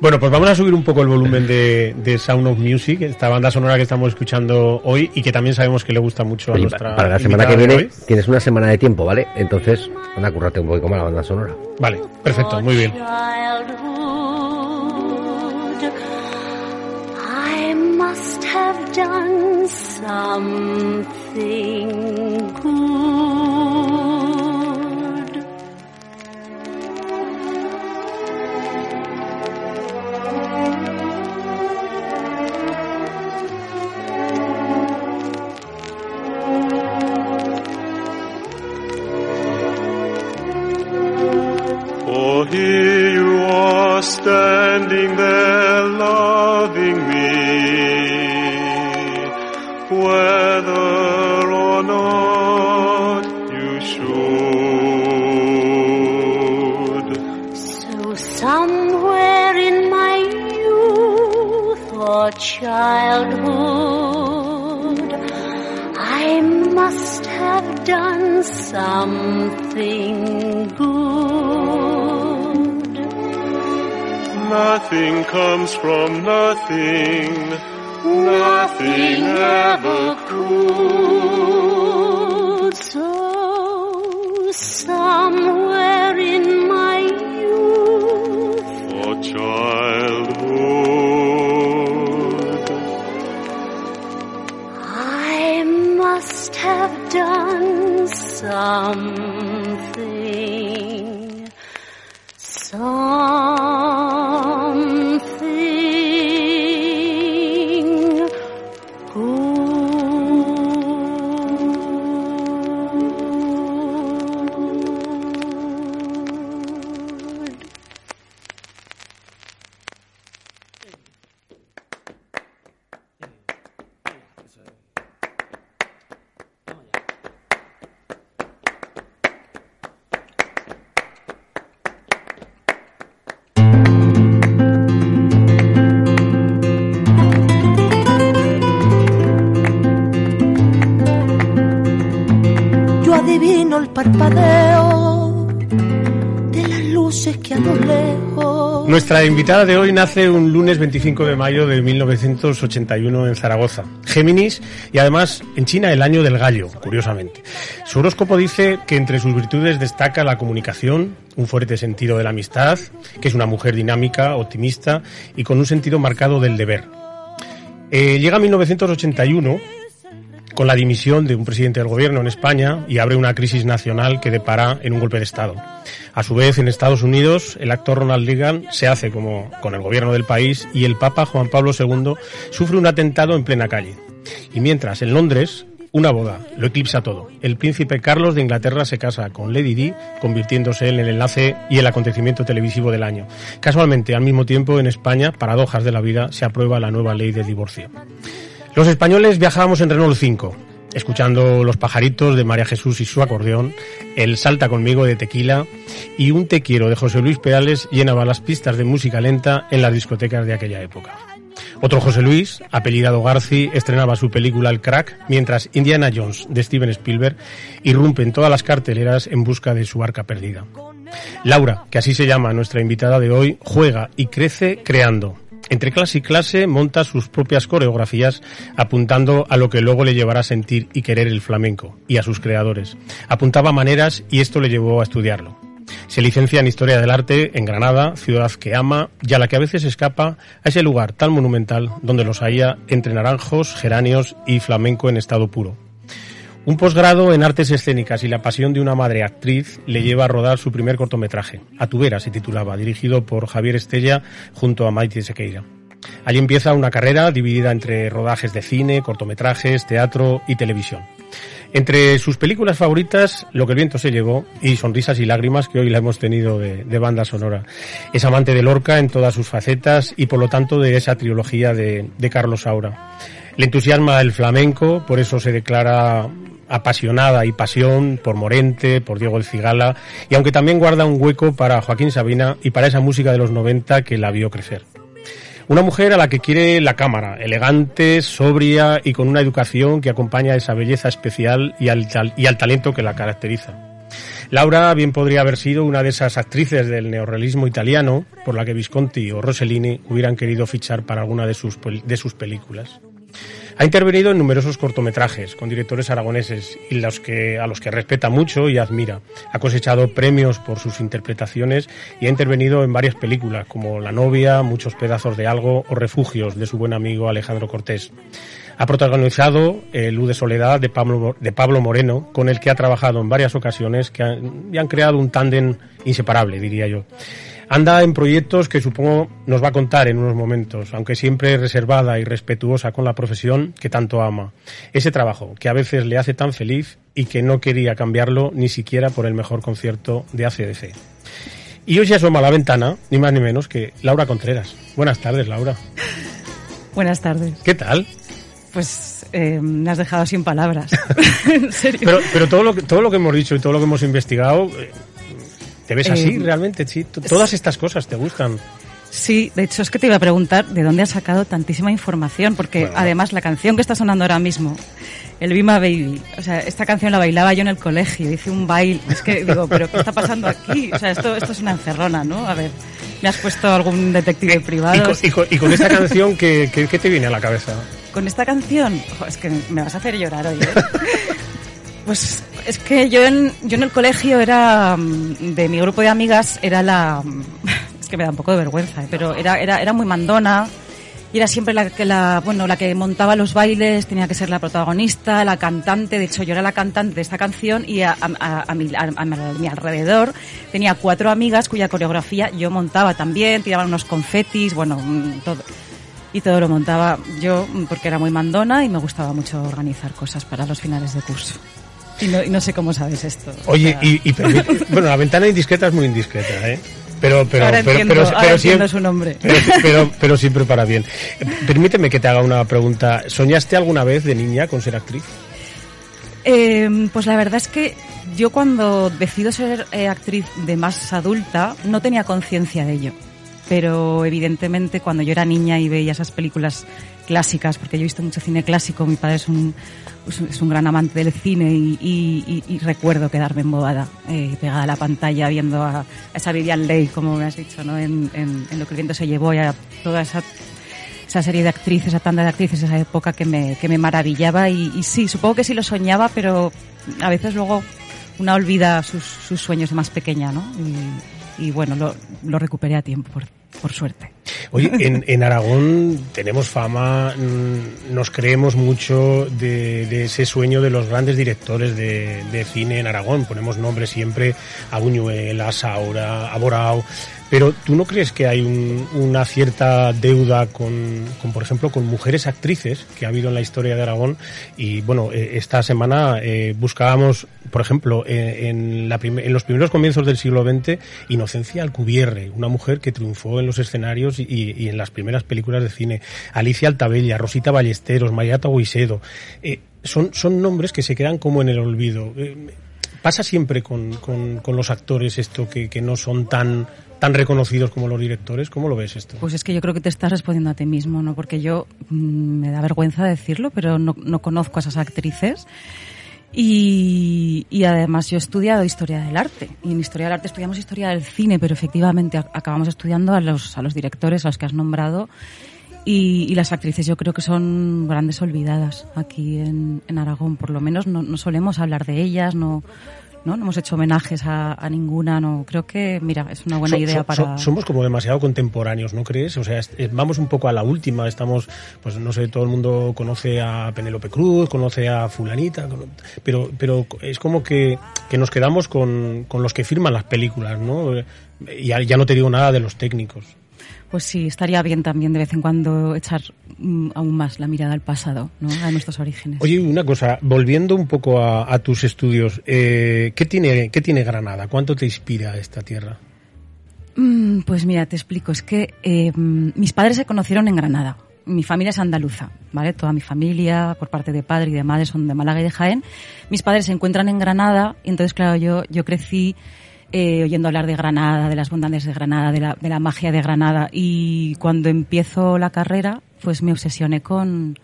Bueno, pues vamos a subir un poco el volumen de, de Sound of Music, esta banda sonora que estamos escuchando hoy y que también sabemos que le gusta mucho a Oye, nuestra para la semana que viene hoy. tienes una semana de tiempo, ¿vale? Entonces, anda a currarte un poco más la banda sonora. Vale, perfecto, muy bien. I must have done something good. Here you are standing there loving me, whether or not you should. So somewhere in my youth or childhood, I must have done something good. Nothing comes from nothing, nothing ever could. So somewhere in my youth, or childhood. I must have done something, Nuestra invitada de hoy nace un lunes 25 de mayo de 1981 en Zaragoza, Géminis, y además en China el año del gallo, curiosamente. Su horóscopo dice que entre sus virtudes destaca la comunicación, un fuerte sentido de la amistad, que es una mujer dinámica, optimista y con un sentido marcado del deber. Eh, llega 1981 con la dimisión de un presidente del gobierno en España y abre una crisis nacional que depara en un golpe de Estado. A su vez, en Estados Unidos, el actor Ronald Reagan se hace como con el gobierno del país y el Papa Juan Pablo II sufre un atentado en plena calle. Y mientras, en Londres, una boda lo eclipsa todo. El príncipe Carlos de Inglaterra se casa con Lady Di, convirtiéndose en el enlace y el acontecimiento televisivo del año. Casualmente, al mismo tiempo, en España, paradojas de la vida, se aprueba la nueva ley de divorcio. Los españoles viajábamos en Renault 5, escuchando Los pajaritos de María Jesús y su acordeón, El Salta conmigo de Tequila y Un Te quiero de José Luis Perales llenaba las pistas de música lenta en las discotecas de aquella época. Otro José Luis, apellidado Garci, estrenaba su película El Crack, mientras Indiana Jones de Steven Spielberg irrumpe en todas las carteleras en busca de su arca perdida. Laura, que así se llama nuestra invitada de hoy, juega y crece creando. Entre clase y clase monta sus propias coreografías apuntando a lo que luego le llevará a sentir y querer el flamenco y a sus creadores. Apuntaba maneras y esto le llevó a estudiarlo. Se licencia en Historia del Arte en Granada, ciudad que ama y a la que a veces escapa a ese lugar tan monumental donde los haya entre naranjos, geranios y flamenco en estado puro. Un posgrado en artes escénicas y la pasión de una madre actriz le lleva a rodar su primer cortometraje. A se titulaba, dirigido por Javier Estella junto a Maite Sequeira. Allí empieza una carrera dividida entre rodajes de cine, cortometrajes, teatro y televisión. Entre sus películas favoritas, Lo que el viento se llevó y Sonrisas y lágrimas, que hoy la hemos tenido de, de banda sonora. Es amante de Lorca en todas sus facetas y por lo tanto de esa trilogía de, de Carlos Saura. Le entusiasma el flamenco, por eso se declara apasionada y pasión por Morente, por Diego El Cigala, y aunque también guarda un hueco para Joaquín Sabina y para esa música de los 90 que la vio crecer. Una mujer a la que quiere la cámara, elegante, sobria y con una educación que acompaña a esa belleza especial y al, talento que la caracteriza. Laura bien podría haber sido una de esas actrices del neorrealismo italiano por la que Visconti o Rossellini hubieran querido fichar para alguna de sus películas. Ha intervenido en numerosos cortometrajes con directores aragoneses y los que, a los que respeta mucho y admira. Ha cosechado premios por sus interpretaciones y ha intervenido en varias películas como La novia, Muchos pedazos de algo o Refugios de su buen amigo Alejandro Cortés. Ha protagonizado El U de Soledad de Pablo, de Pablo Moreno, con el que ha trabajado en varias ocasiones que han, y han creado un tándem inseparable, diría yo. Anda en proyectos que supongo nos va a contar en unos momentos, aunque siempre reservada y respetuosa con la profesión que tanto ama. Ese trabajo que a veces le hace tan feliz y que no quería cambiarlo ni siquiera por el mejor concierto de ACDC. Y hoy se asoma a la ventana, ni más ni menos que Laura Contreras. Buenas tardes, Laura. Buenas tardes. ¿Qué tal? Pues eh, me has dejado sin palabras. en serio. Pero, pero todo, lo que, todo lo que hemos dicho y todo lo que hemos investigado, eh, ¿te ves así Eh, realmente? Sí, todas estas cosas te gustan. Sí, de hecho es que te iba a preguntar de dónde has sacado tantísima información, porque Bueno. además la canción que está sonando ahora mismo, el Be My Baby, o sea, esta canción la bailaba yo en el colegio, hice un baile, es que digo, pero ¿qué está pasando aquí? O sea, esto, esto es una encerrona, ¿no? A ver, ¿me has puesto algún detective Y privado? con, y con- y con esta canción, ¿qué, qué, qué te viene a la cabeza? Con esta canción, Ojo, es que me vas a hacer llorar hoy, ¿eh? Pues es que yo en, yo en el colegio era, mm, de mi grupo de amigas, era la, mm, es que me da un poco de vergüenza, ¿eh? pero era, era, era muy mandona y era siempre la que, la, bueno, la que montaba los bailes, tenía que ser la protagonista, la cantante, de hecho yo era la cantante de esta canción y a, mi, a- mi alrededor tenía cuatro amigas cuya coreografía yo montaba también, tiraban unos confetis, bueno, mm, todo y todo lo montaba yo porque era muy mandona y me gustaba mucho organizar cosas para los finales de curso. Y no, y no sé cómo sabes esto. o Oye, sea, y, y permite- bueno, la ventana indiscreta es muy indiscreta, ¿eh? Pero, pero, Ahora pero, entiendo, pero, ahora siempre, su nombre. Pero, siempre para bien. Permíteme que te haga una pregunta. ¿Soñaste alguna vez de niña con ser actriz? Eh, pues la verdad es que yo cuando decido ser eh, actriz de más adulta no tenía conciencia de ello. Pero evidentemente cuando yo era niña y veía esas películas clásicas, porque yo he visto mucho cine clásico, mi padre es un, es un- gran amante del cine y, recuerdo quedarme embobada, eh, pegada a la pantalla viendo a, a esa Vivian Leigh, como me has dicho, ¿no? en, en- Lo que el viento se llevó y a toda esa esa serie de actrices, esa tanda de actrices, esa época que me, que me maravillaba y, sí, supongo que sí lo soñaba, pero a veces luego una olvida sus, sus sueños de más pequeña, ¿no? Y, bueno, lo, lo recuperé a tiempo, por suerte. Oye, en, en Aragón tenemos fama, mm, nos creemos mucho de, de ese sueño de los grandes directores de, de cine en Aragón. Ponemos nombres siempre a Buñuel, a Saura, a Borao. Pero ¿tú no crees que hay un- una cierta deuda con, por ejemplo, con mujeres actrices que ha habido en la historia de Aragón? Y bueno, eh, esta semana eh, buscábamos, por ejemplo, eh, en, la en los primeros comienzos del siglo XX, Inocencia Alcubierre, una mujer que triunfó en los escenarios y, en las primeras películas de cine. Alicia Altabella, Rosita Ballesteros, Mayata Guisedo. Son, son nombres que se quedan como en el olvido. Pasa siempre con, los actores esto que no son tan tan reconocidos como los directores. ¿Cómo lo ves esto? Pues es que yo creo que te estás respondiendo a ti mismo, ¿no? Porque yo mm, me da vergüenza decirlo, pero no, no conozco a esas actrices. Y, y además yo he estudiado historia del arte. Y en historia del arte estudiamos historia del cine, pero efectivamente acabamos estudiando a los, a los directores, a los que has nombrado. Y, y las actrices yo creo que son grandes olvidadas aquí en, en Aragón. Por lo menos no, no solemos hablar de ellas, no, no, no hemos hecho homenajes a, a ninguna. No creo que, mira, es una buena So- idea so- para. so- somos como demasiado contemporáneos, ¿no crees? O sea, es- eh, vamos un poco a la última. Estamos, pues no sé, todo el mundo conoce a Penélope Cruz, conoce a Fulanita, pero, pero es como que, que nos quedamos con, con los que firman las películas, ¿no? Eh, Ya, ya no te digo nada de los técnicos. Pues sí, estaría bien también de vez en cuando echar mm, aún más la mirada al pasado, ¿no? a nuestros orígenes. Oye, una cosa, volviendo un poco a, a tus estudios, eh, ¿qué, tiene, ¿qué tiene Granada? ¿Cuánto te inspira esta tierra? Mm, Pues mira, te explico. Es que eh, mis padres se conocieron en Granada. Mi familia es andaluza, ¿vale? Toda mi familia, por parte de padre y de madre, son de Málaga y de Jaén. Mis padres se encuentran en Granada y entonces, claro, yo, yo crecí eh, oyendo hablar de Granada, de las bondades de Granada, de la, de la magia de Granada. Y cuando empiezo la carrera, pues me obsesioné con,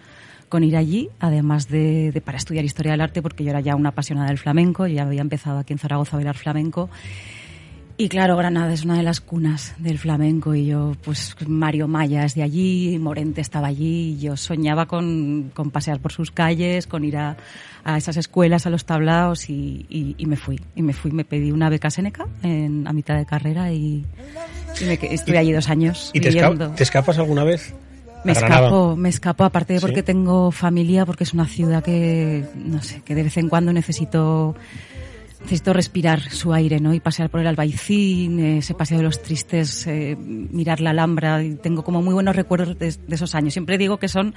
con ir allí, además de, de para estudiar historia del arte, porque yo era ya una apasionada del flamenco, yo ya había empezado aquí en Zaragoza a bailar flamenco. Y claro, Granada es una de las cunas del flamenco y yo, pues Mario Maya es de allí, Morente estaba allí y yo soñaba con, con pasear por sus calles, con ir a, a esas escuelas, a los tablaos y, y- y me fui. Y me fui, me pedí una beca Seneca en, a mitad de carrera y, y me estuve allí dos años ¿Y te, esca- viviendo. te escapas alguna vez? Me escapo, me escapo, aparte de Sí. porque tengo familia, porque es una ciudad que, no sé, que de vez en cuando necesito necesito respirar su aire, ¿no? Y pasear por el Albaicín, eh, ese paseo de los tristes, eh, mirar la Alhambra. Y tengo como muy buenos recuerdos de, de esos años. Siempre digo que son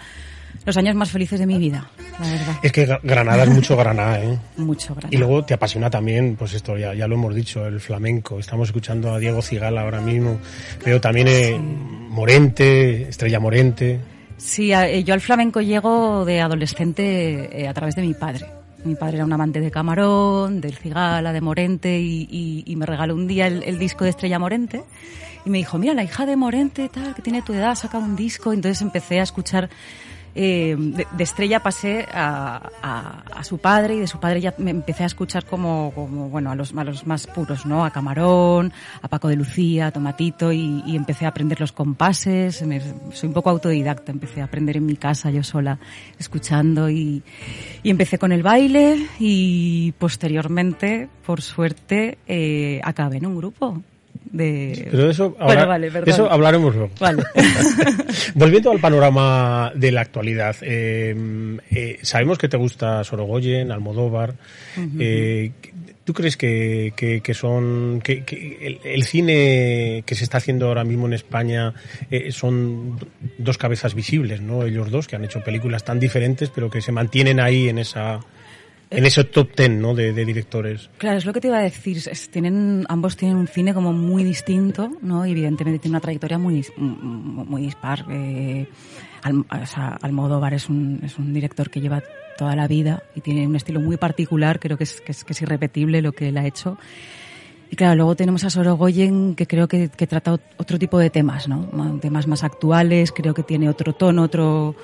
los años más felices de mi vida, la verdad. Es que Gra- Granada es mucho Granada, ¿eh? Mucho Granada. Y luego te apasiona también, pues esto ya, ya lo hemos dicho, el flamenco. Estamos escuchando a Diego Cigala ahora mismo. Veo también eh, Morente, Estrella Morente. Sí, eh, yo al flamenco llego de adolescente a través de mi padre. Mi padre era un amante de Camarón, del Cigala, de Morente y, me regaló un día el, el disco de Estrella Morente y me dijo, mira, la hija de Morente, tal, que tiene tu edad, saca un disco. Entonces empecé a escuchar, eh, de, Estrella pasé a, su padre y de su padre ya me empecé a escuchar como, bueno, a los, a más puros, ¿no? A Camarón, a Paco de Lucía, a Tomatito y, empecé a aprender los compases. Soy un poco autodidacta, empecé a aprender en mi casa yo sola, escuchando y, y empecé con el baile y posteriormente, por suerte, eh, acabé en un grupo. De... Pero eso, Bueno, habla- vale, de perdón. eso hablaremos luego. Vale. Volviendo al panorama de la actualidad, eh, eh, sabemos que te gusta Sorogoyen, Almodóvar. eh, ¿Tú crees que, que- que son que, que el, el cine que se está haciendo ahora mismo en España eh, son dos cabezas visibles, no? Ellos dos que han hecho películas tan diferentes, pero que se mantienen ahí en esa en ese top ten, ¿no? De, de directores. Claro, es lo que te iba a decir. es- tienen, ambos tienen un cine como muy distinto, ¿no? Y evidentemente tiene una trayectoria muy, muy, muy dispar. Eh, Al- o sea, Almodóvar es un, es un director que lleva toda la vida y tiene un estilo muy particular, creo que es, que es, que es irrepetible lo que él ha hecho. Y claro, luego tenemos a Sorogoyen que creo que, que trata ot- otro tipo de temas, ¿no? Ma- Temas más actuales, creo que tiene otro tono, otro...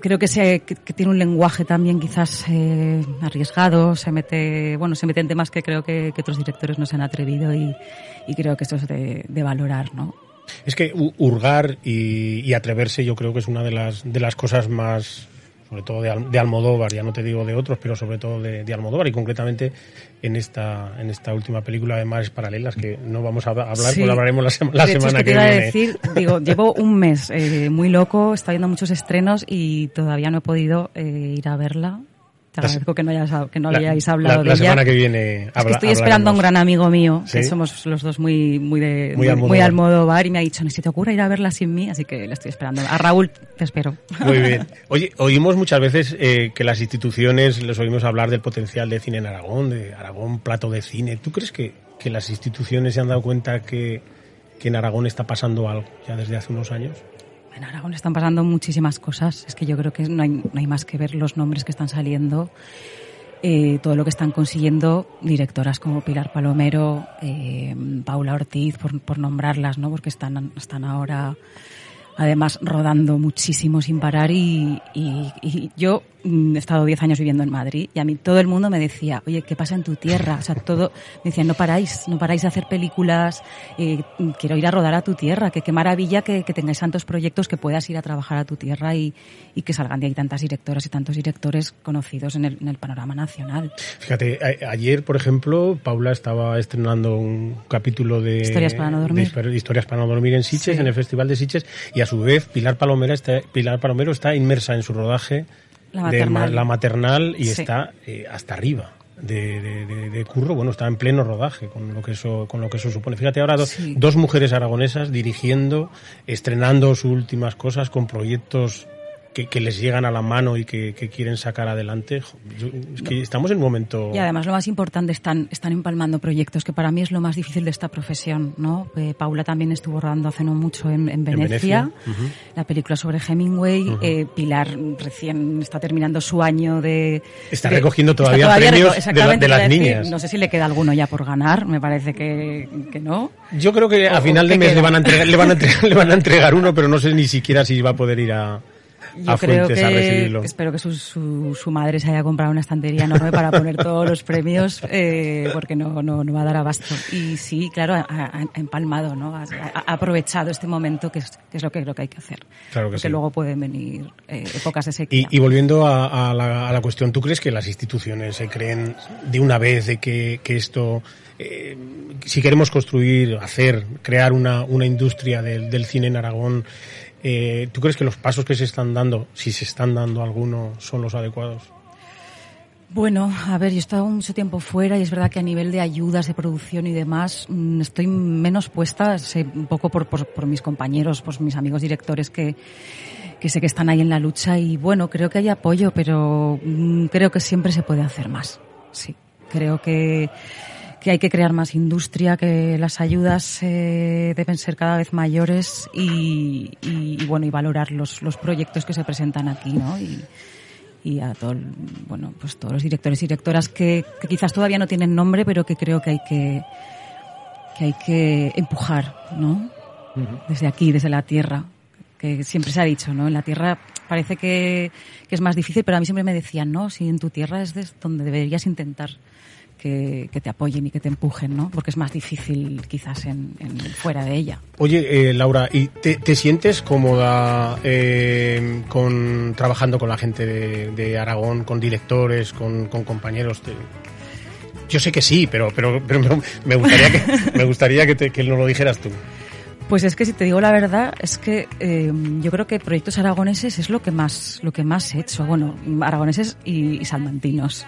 Creo que, se, que, tiene un lenguaje también quizás eh, arriesgado, se mete, bueno, se mete en temas que creo que, que otros directores no se han atrevido y, creo que esto es de, de valorar, ¿no? Es que hu- hurgar y, y atreverse yo creo que es una de las, de las cosas más, sobre todo de, Al- de Almodóvar, ya no te digo de otros, pero sobre todo de, de Almodóvar y concretamente en esta, en esta última película de Mares Paralelas, que no vamos a hablar, Sí. pues hablaremos la, sema- la De hecho, semana es que te que iba viene. a decir, digo, llevo un mes eh, muy loco, está viendo muchos estrenos y todavía no he podido eh, ir a verla. Te La agradezco que no, hayas, que no La- hayáis la- hablado la de ella. semana que viene Es que habla- estoy esperando a un gran amigo mío, que somos los dos muy muy de Muy muy, muy Almodóvar, y me ha dicho, ni se te ocurra ir a verla sin mí, así que le estoy esperando. A Raúl te espero. Muy bien. Oye, oímos muchas veces eh, que las instituciones, les oímos hablar del potencial de cine en Aragón, de Aragón, plato de cine. ¿Tú crees que, que las instituciones se han dado cuenta que, que en Aragón está pasando algo ya desde hace unos años? En Aragón están pasando muchísimas cosas. Es que yo creo que no hay, más que ver los nombres que están saliendo, eh, todo lo que están consiguiendo directoras como Pilar Palomero, eh, Paula Ortiz, por, por nombrarlas, ¿no? Porque están, están ahora además rodando muchísimo sin parar y, y- y yo mm, he estado 10 años viviendo en Madrid y a mí todo el mundo me decía, oye, ¿qué pasa en tu tierra? O sea, todo, me decían, no paráis, no paráis de hacer películas, eh, quiero ir a rodar a tu tierra, que qué maravilla que, que tengáis tantos proyectos que puedas ir a trabajar a tu tierra y, y que salgan de ahí tantas directoras y tantos directores conocidos en el, en el panorama nacional. Fíjate, a- ayer, por ejemplo, Paula estaba estrenando un capítulo de Historias para no dormir. de Historias para no dormir en Sitges, Sí. en el Festival de Sitges, y a su vez Pilar Palomera está, Pilar Palomero está inmersa en su rodaje La de la maternal y Sí. está eh, hasta arriba. De, de- de- de curro, bueno, está en pleno rodaje con lo que eso, con lo que eso supone. Fíjate ahora do- Sí. dos mujeres aragonesas dirigiendo, estrenando sus últimas cosas con proyectos que, que les llegan a la mano y que, que quieren sacar adelante. Jo, yo- es que estamos en un momento. Y además lo más importante, están, están empalmando proyectos, que para mí es lo más difícil de esta profesión, ¿no? Eh, Paula también estuvo rodando hace no mucho en, en Venecia, la película sobre Hemingway. Eh, Pilar recién está terminando su año de... Está de- recogiendo está todavía premios de la- exactamente, de las decir, niñas. No sé si le queda alguno ya por ganar, me parece que, que no. Yo creo que a final de mes le van, a entregar, le, van a entregar, le van a entregar uno, pero no sé ni siquiera si va a poder ir a, Yo a creo Fuentes a que, recibirlo. espero que su, su, su madre se haya comprado una estantería enorme para poner todos los premios, eh, porque no, no, no va a dar abasto. Y sí, claro, ha, empalmado, ¿no? Ha, ha aprovechado este momento, que es, que es lo que creo que hay que hacer. Claro que porque sí. luego pueden venir eh, épocas de sequía. Y, y volviendo a, a la, a la cuestión, ¿tú crees que las instituciones se creen de una vez de que, que esto, eh, si queremos construir, hacer, crear una, una industria del, del cine en Aragón, eh, ¿tú crees que los pasos que se están dando, si se están dando alguno, son los adecuados? Bueno, a ver, yo he estado mucho tiempo fuera y es verdad que a nivel de ayudas, de producción y demás, mm, estoy menos puesta, sé, un poco por, por, por mis compañeros, por mis amigos directores que, que sé que están ahí en la lucha y bueno, creo que hay apoyo, pero mm, creo que siempre se puede hacer más. Sí, creo que, que hay que crear más industria, que las ayudas eh, deben ser cada vez mayores y, y- y, bueno, y valorar los, los proyectos que se presentan aquí, ¿no? Y, y a todo, el- bueno, pues todos los directores y directoras que, que quizás todavía no tienen nombre, pero que creo que hay que, que hay que empujar, ¿no? Desde aquí, desde la tierra, que siempre se ha dicho, ¿no? En la tierra parece que, que es más difícil, pero a mí siempre me decían, no, si en tu tierra es donde deberías intentar que, que te apoyen y que te empujen, ¿no? Porque es más difícil quizás en, en- fuera de ella. Oye, eh, Laura, ¿y te, te sientes cómoda eh, con trabajando con la gente de, de Aragón, con directores, con, con compañeros? Yo sé que sí, pero pero, pero me- gustaría que me gustaría que, te- que nos lo dijeras tú. Pues es que si te digo la verdad, es que eh, yo creo que proyectos aragoneses es lo que más, lo que más he hecho. Bueno, aragoneses y, y salmantinos,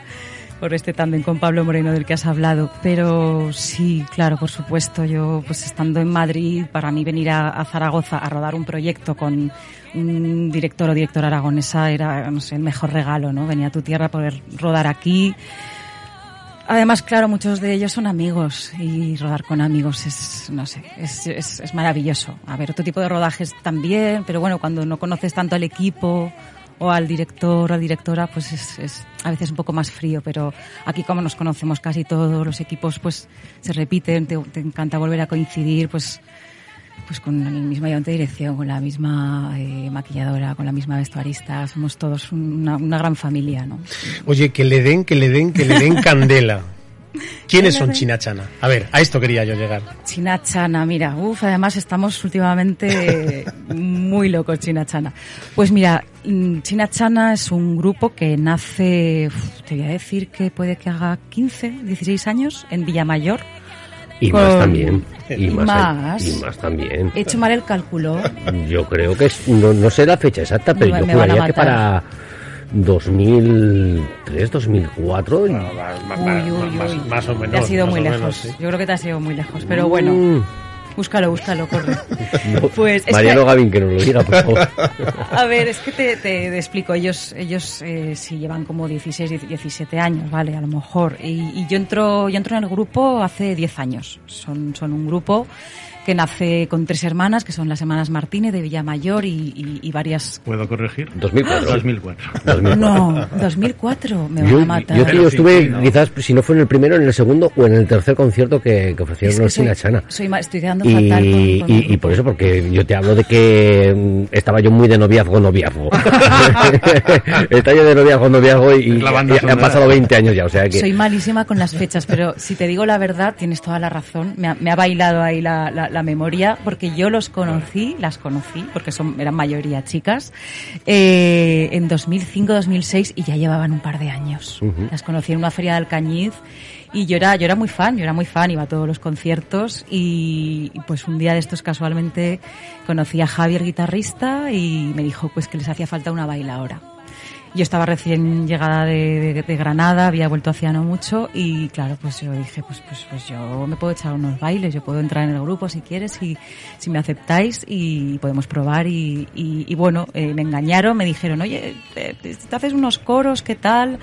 por este tándem con Pablo Moreno del que has hablado. Pero sí, claro, por supuesto, yo pues estando en Madrid, para mí venir a, Zaragoza a rodar un proyecto con un director o directora aragonesa era, no sé, el mejor regalo, ¿no? Venir a tu tierra a poder rodar aquí. Además, claro, muchos de ellos son amigos y rodar con amigos es, no sé, es, es, es maravilloso. A ver, otro tipo de rodajes también, pero bueno, cuando no conoces tanto al equipo o al director o a la directora, pues es, es a veces un poco más frío, pero aquí como nos conocemos casi todos los equipos, pues se repiten, te, te encanta volver a coincidir, pues pues con el mismo ayudante de dirección, con la misma eh, maquilladora, con la misma vestuarista, somos todos una, una gran familia, ¿no? Oye, que le den, que le den, que le den candela. ¿Quiénes son. Chinachana? A ver, a esto quería yo llegar. China Chana, mira, uff, además estamos últimamente muy locos China Chana. Pues mira, mm, China Chana es un grupo que nace, uf, te voy a decir que puede que haga 15, 16 años en Villamayor. Y Con- más también. Y y más, más. y más también. He hecho mal el cálculo. Yo creo que es, no, no sé la fecha exacta, pero Me- yo me juraría que para 2003, 2004. Uy, uy, uy. más o Te menos, has ido más muy o menos, lejos. sí. Yo creo que te has ido muy lejos. Pero bueno, Mm. búscalo, búscalo, corre. No, Pues es Mariano que- Gavín, que nos lo diga, por favor. A ver, es que te, te- te explico. Ellos, ellos eh, sí llevan como 16, 17 años, vale, a lo mejor. Y, y yo entro, yo entro en el grupo hace 10 años. Son, son un grupo que nace con tres hermanas, que son las hermanas Martínez de Villamayor y, y, y varias. ¿Puedo corregir? 2004. 2004. 2004. No, 2004, me van Yo, a matar. yo, tío, estuve, quizás, si no fue en el primero, en el segundo o en el tercer concierto que, que ofrecieron Es que los soy- China Chana. soy ma- estoy quedando Y, fatal con- con y- por eso, porque yo te hablo de que mm, estaba yo muy de noviazgo, noviazgo. Estaba yo de noviazgo, noviazgo y, han pasado 20 años ya, o sea que... Soy malísima con las fechas, pero si te digo la verdad, tienes toda la razón. Me ha, me ha bailado ahí la, la- la memoria, porque yo los conocí, las conocí, porque son, eran mayoría chicas, eh, en 2005-2006 y ya llevaban un par de años. Las conocí en una feria de Alcañiz y yo era, yo era muy fan, yo era muy fan, iba a todos los conciertos y, y pues un día de estos casualmente conocí a Javier, guitarrista, y me dijo pues que les hacía falta una bailaora. Yo estaba recién llegada de, de- de Granada, había vuelto hacía no mucho y claro, pues yo dije, pues, pues, pues yo me puedo echar unos bailes, yo puedo entrar en el grupo si quieres, si, si me aceptáis y podemos probar y, y- y bueno, eh, me engañaron, me dijeron, oye, te, te haces unos coros, ¿qué tal?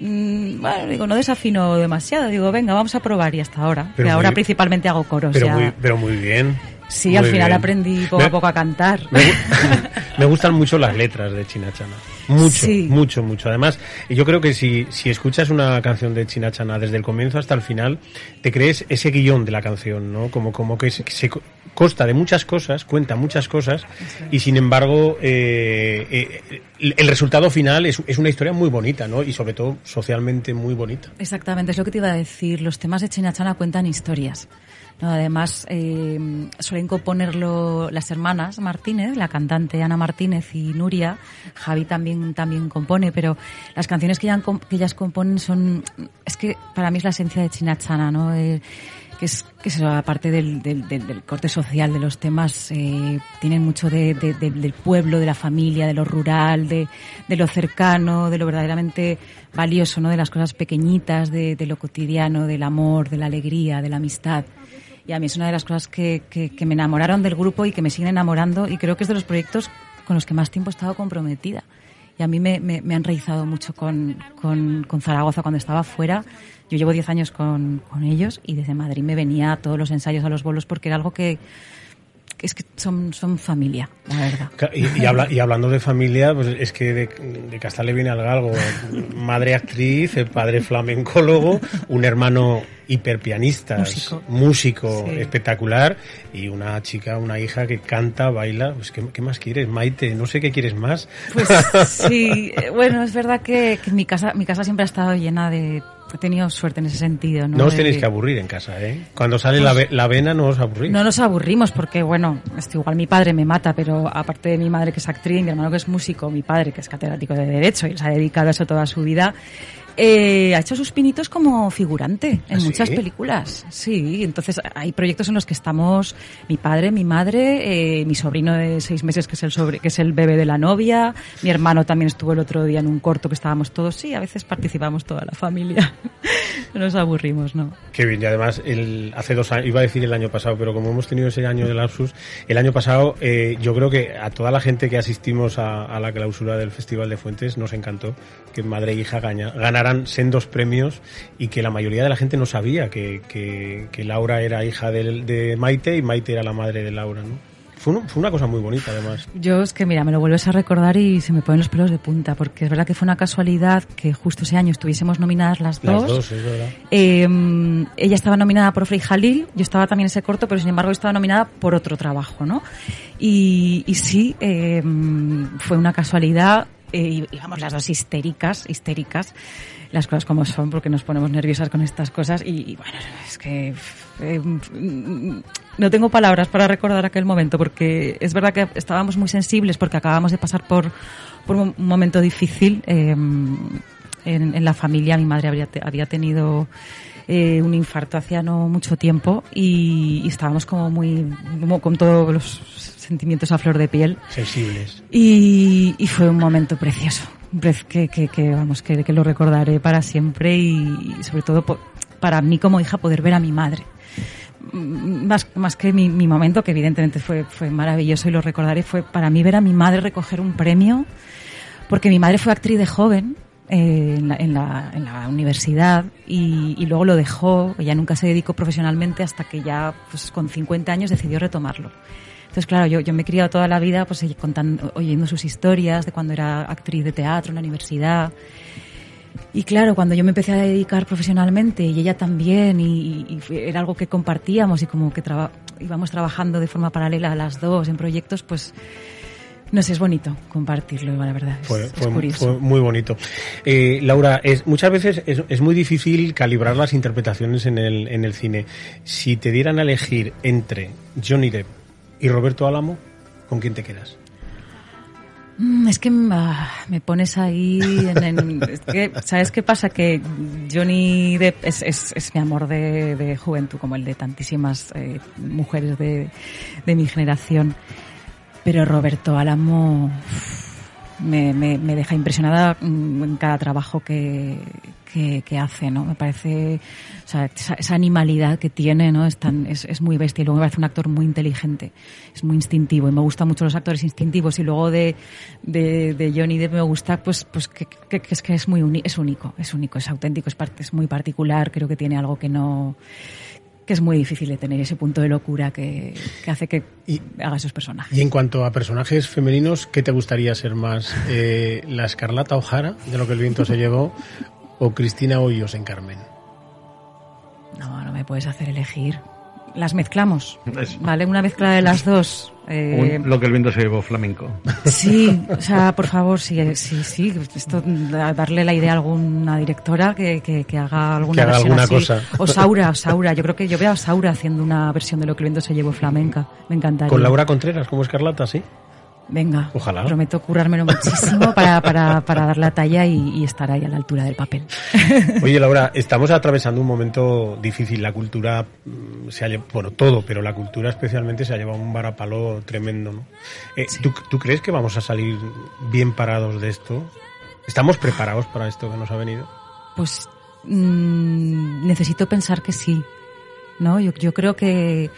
Mm, bueno, digo, no desafino demasiado, digo, venga, vamos a probar y hasta ahora. Pero que ahora principalmente hago coros Pero ya. muy, pero muy bien. Sí, Muy al final bien. aprendí poco Me- a poco a cantar. Me, gu- me gustan mucho las letras de Chinachana. Mucho, Sí. mucho, mucho. Además, yo creo que si, si escuchas una canción de Chinachana desde el comienzo hasta el final, te crees ese guion de la canción, ¿no? Como, como que se, consta de muchas cosas, cuenta muchas cosas, y sin embargo, eh, eh, el el resultado final es, es una historia muy bonita, ¿no? Y sobre todo socialmente muy bonita. Exactamente, es lo que te iba a decir. Los temas de Chinachana cuentan historias. ¿No? Además, eh, suelen componerlo las hermanas Martínez, la cantante Ana Martínez y Nuria. Javi también, también compone, pero las canciones que, que ellas componen son... Es que para mí es la esencia de Chinachana, ¿no? Eh, que es que es aparte del, del, del, corte social de los temas eh, tienen mucho de, de- de- del pueblo de la familia de lo rural de, de lo cercano de lo verdaderamente valioso no de las cosas pequeñitas de, de lo cotidiano del amor de la alegría de la amistad y a mí es una de las cosas que, que, me enamoraron del grupo y que me siguen enamorando y creo que es de los proyectos con los que más tiempo he estado comprometida y a mí me, me, me han enraizado mucho con, con, con Zaragoza cuando estaba fuera. Yo llevo 10 años con, con ellos y desde Madrid me venía a todos los ensayos a los bolos porque era algo que es que son, son familia, la verdad. Y, y habla- y hablando de familia, pues es que de, de Castal le viene al galgo. Madre actriz, el padre flamencólogo, un hermano hiperpianista, Músico. músico Sí. espectacular y una chica, una hija que canta, baila. Pues, ¿qué, qué más quieres, Maite? No sé qué quieres más. Pues sí, eh, bueno, es verdad que, que mi casa mi casa siempre ha estado llena de... He tenido suerte en ese sentido, ¿no? No os tenéis que aburrir en casa, ¿eh? Cuando sale la, ve- la vena no os aburrís. No nos aburrimos porque, bueno, esto igual mi padre me mata, pero aparte de mi madre que es actriz, mi hermano que es músico, mi padre que es catedrático de Derecho y se ha dedicado a eso toda su vida, eh, ha hecho sus pinitos como figurante en ¿Ah, sí? muchas películas. Sí, entonces hay proyectos en los que estamos mi padre, mi madre, eh, mi sobrino de seis meses que es el sobre, que es el bebé de la novia, mi hermano también estuvo el otro día en un corto que estábamos todos, sí, a veces participamos toda la familia. no nos aburrimos, ¿no? Qué bien, y además el, hace dos años, iba a decir el año pasado, pero como hemos tenido ese año de lapsus, el año pasado eh, yo creo que a toda la gente que asistimos a, a la clausura del Festival de Fuentes nos encantó que madre e hija gaña- ganaran sendos premios y que la mayoría de la gente no sabía que, que, que Laura era hija de, Maite y Maite era la madre de Laura, ¿no? Fue, un- fue una cosa muy bonita además. Yo es que, mira, me lo vuelves a recordar y se me ponen los pelos de punta, porque es verdad que fue una casualidad que justo ese año estuviésemos nominadas las dos. Las dos, es verdad. Eh, ella estaba nominada por Frey Jalil, yo estaba también en ese corto, pero sin embargo estaba nominada por otro trabajo, ¿no? Y, y sí, eh, fue una casualidad, eh, íbamos las dos histéricas, histéricas, las cosas como son, porque nos ponemos nerviosas con estas cosas y, bueno, es que eh, no tengo palabras para recordar aquel momento, porque es verdad que estábamos muy sensibles porque acabamos de pasar por, por un momento difícil. eh, en, la familia mi madre habría, te- había tenido eh, un infarto hacía no mucho tiempo y, y estábamos como muy como con todos los sentimientos a flor de piel Sensibles. y, y fue un momento precioso Pre- que, que, que, vamos que, que lo recordaré para siempre y, y sobre todo para mí como hija poder ver a mi madre Mm, más, más que mi, mi momento que evidentemente fue, fue maravilloso y lo recordaré fue para mí ver a mi madre recoger un premio porque mi madre fue actriz de joven eh, en, la, en, la, en la universidad y, y luego lo dejó, ella nunca se dedicó profesionalmente hasta que ya pues, con 50 años decidió retomarlo. Entonces, claro, yo, yo me he criado toda la vida pues, contando, oyendo sus historias de cuando era actriz de teatro en la universidad. Y claro, cuando yo me empecé a dedicar profesionalmente y ella también, y, era algo que compartíamos y como que traba- íbamos trabajando de forma paralela a las dos en proyectos, pues no sé, es bonito compartirlo, la verdad. Es, Fue, es fue- curioso. fue muy bonito. Eh, Laura, es, muchas veces es, es muy difícil calibrar las interpretaciones en el, en el cine. Si te dieran a elegir entre Johnny Depp y Roberto Álamo, ¿con quién te quedas? Mm, Es que ah, me pones ahí en, ¿Sabes qué pasa? Que Johnny Depp es, mi amor de, juventud, como el de tantísimas eh, mujeres de, mi generación. Pero Roberto Álamo me deja impresionada mm, en cada trabajo que, que, que hace, ¿no? Me parece, o sea, esa, animalidad que tiene, ¿no? Es, tan, es, es muy bestia y luego me parece un actor muy inteligente, es muy instintivo y me gustan mucho los actores instintivos y luego de, de, de Johnny Depp me gusta, pues, pues que, que- que es que es muy uni- es único, es único, es auténtico, es, parte, es muy particular, creo que tiene algo que no, que es muy difícil de tener ese punto de locura que, que hace que haga esos personajes. Y en cuanto a personajes femeninos, ¿qué te gustaría ser más? Eh, ¿La Escarlata O'Hara, de lo que el viento se llevó, o Cristina Hoyos en Carmen? No, no me puedes hacer elegir. Las mezclamos, ¿vale? Una mezcla de las dos. Eh, Un- lo que el viento se llevó flamenco. Sí, o sea, por favor, sí, sí, sí, esto, da- darle la idea a alguna directora que, que, que haga alguna Que haga versión alguna así. cosa. O Saura, o Saura, yo creo que yo veo a Saura haciendo una versión de lo que el viento se llevó flamenca, me encantaría. Con Laura Contreras como Escarlata, sí. Venga, Ojalá. prometo currármelo muchísimo para, para, para dar la talla y, y estar ahí a la altura del papel. Oye, Laura, estamos atravesando un momento difícil. La cultura mm, se ha lle- bueno, todo, pero la cultura especialmente se ha llevado un varapalo tremendo, ¿no? Eh, ¿tú, tú crees que vamos a salir bien parados de esto? ¿Estamos preparados para esto que nos ha venido? Pues mm, necesito pensar que sí, ¿no? Yo, yo creo que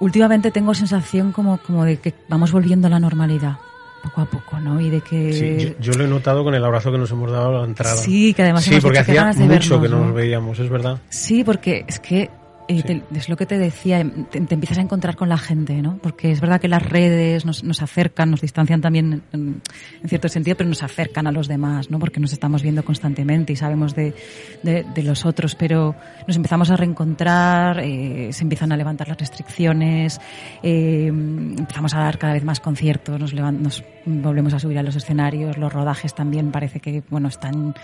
últimamente tengo sensación como, como de que vamos volviendo a la normalidad, poco a poco, ¿no? Y de que... Sí, yo, yo lo he notado con el abrazo que nos hemos dado a la entrada. Sí, que además Sí, hemos porque hacía mucho que vernos, no ¿no? nos veíamos, es verdad. Sí, porque es que eh, te- es lo que te decía, te, te empiezas a encontrar con la gente, ¿no? Porque es verdad que las redes nos, nos acercan, nos distancian también en, en cierto sentido, pero nos acercan a los demás, ¿no? Porque nos estamos viendo constantemente y sabemos de, de, de los otros, pero nos empezamos a reencontrar, eh, se empiezan a levantar las restricciones, eh, empezamos a dar cada vez más conciertos, nos volvemos a subir a los escenarios, los rodajes también parece que, bueno, están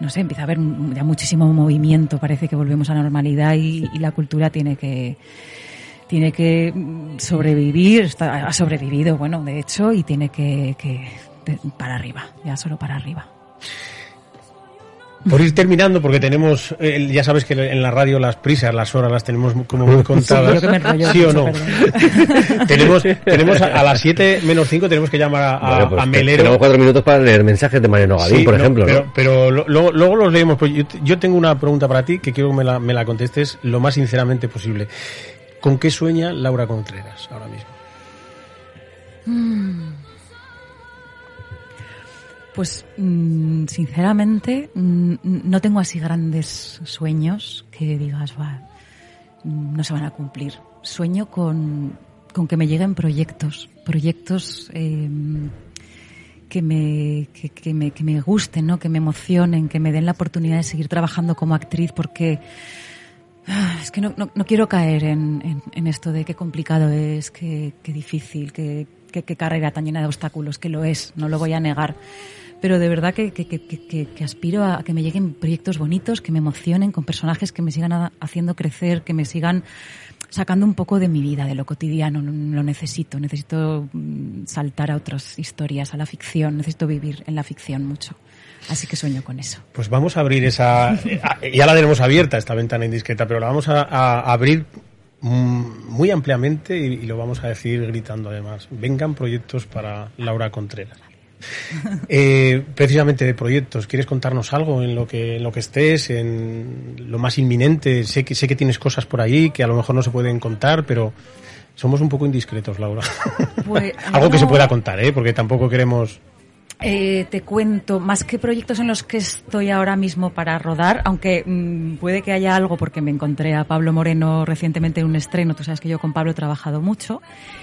no sé, empieza a haber ya muchísimo movimiento, parece que volvemos a la normalidad y, y la cultura tiene que tiene que sobrevivir, ha sobrevivido, bueno, de hecho, y tiene que, que para arriba, ya solo para arriba. Por ir terminando, porque tenemos, eh, ya sabes que en la radio las prisas, las horas las tenemos como muy contadas. yo que me enrollo ¿Sí o no? tenemos, tenemos a, a las 7 menos 5 tenemos que llamar a, a- Bueno, pues a Melero. Tenemos cuatro minutos para leer mensajes de Mariano Gavín, Sí, por no, ejemplo, pero, ¿no? pero lo- luego, luego los leemos. Pues yo tengo una pregunta para ti que quiero que me la, me la contestes lo más sinceramente posible. ¿Con qué sueña Laura Contreras ahora mismo? Mm. Pues mm, sinceramente mm, no tengo así grandes sueños que digas, "Buah, mm, no se van a cumplir. Sueño con, con que me lleguen proyectos, proyectos eh, que, me, que, que me, que me gusten, ¿no? que me emocionen, que me den la oportunidad de seguir trabajando como actriz porque Ah, Es que no, no, no quiero caer en, en, en esto de qué complicado es, qué, qué difícil, qué, qué, qué carrera tan llena de obstáculos, que lo es, no lo voy a negar. Pero de verdad que, que, que, que, aspiro a que me lleguen proyectos bonitos, que me emocionen, con personajes que me sigan haciendo crecer, que me sigan sacando un poco de mi vida, de lo cotidiano. Lo necesito, necesito mm, saltar a otras historias, a la ficción, necesito vivir en la ficción mucho. Así que sueño con eso. Pues vamos a abrir esa. eh, ya la tenemos abierta, esta ventana indiscreta, pero la vamos a, a abrir mm, muy ampliamente y lo vamos a decir gritando además. Vengan proyectos para Laura Contreras. Eh, precisamente de proyectos, ¿quieres contarnos algo en lo que en lo que estés, en lo más inminente? Sé que sé que tienes cosas por ahí que a lo mejor no se pueden contar, pero somos un poco indiscretos, Laura. Pues, algo que se pueda contar, ¿eh? Porque tampoco queremos. Eh, te cuento, más que proyectos en los que estoy ahora mismo para rodar, aunque mm, puede que haya algo porque me encontré a Pablo Moreno recientemente en un estreno, tú sabes que yo con Pablo he trabajado mucho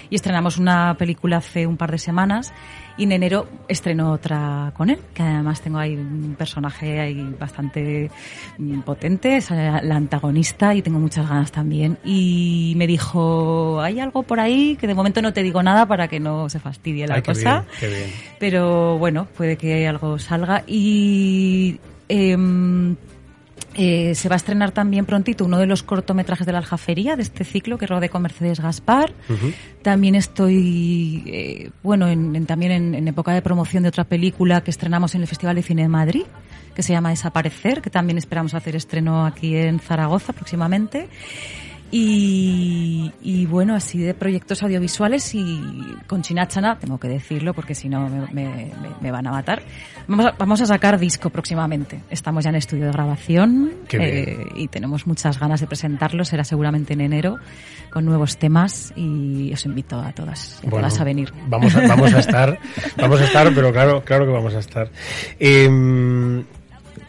y estrenamos una película hace un par de semanas y en enero estreno otra con él, que además tengo ahí un personaje ahí bastante mm, potente, es la antagonista y tengo muchas ganas también y me dijo, hay algo por ahí que de momento no te digo nada para que no se fastidie la Ay, qué cosa. bien, qué bien. Pero bueno, puede que algo salga. Y em, eh, se va a estrenar también prontito uno de los cortometrajes de la Aljafería, de este ciclo que rodé con Mercedes Gaspar. También estoy, eh, bueno, en, en- también en, en época de promoción de otra película que estrenamos en el Festival de Cine de Madrid, que se llama Desaparecer, que también esperamos hacer estreno aquí en Zaragoza próximamente. Y, y bueno, así de proyectos audiovisuales y con Chinachana, tengo que decirlo porque si no me, me- me- me van a matar. Vamos a, vamos a sacar disco próximamente. Estamos ya en estudio de grabación eh, y tenemos muchas ganas de presentarlo. Será seguramente en enero con nuevos temas y os invito a todas, y a Bueno, todas a venir. Vamos a, vamos a estar, vamos a estar, pero claro, claro que vamos a estar. Em,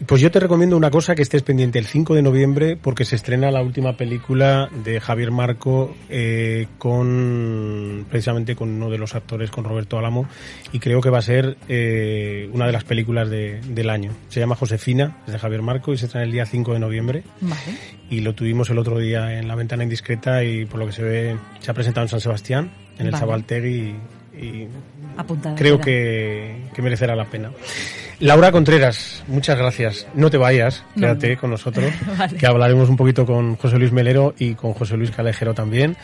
pues yo te recomiendo una cosa que estés pendiente el 5 de noviembre porque se estrena la última película de Javier Marco eh, con precisamente con uno de los actores, con Roberto Álamo y creo que va a ser eh, una de las películas de- del año. Se llama Josefina, es de Javier Marco y se estrena el día 5 de noviembre Vale. y lo tuvimos el otro día en la ventana indiscreta y por lo que se ve se ha presentado en San Sebastián, en el Vale. Y, creo que, que merecerá la pena. Laura Contreras, muchas gracias. No te vayas, quédate no. con nosotros, Vale. que hablaremos un poquito con José Luis Melero y con José Luis Calejero también.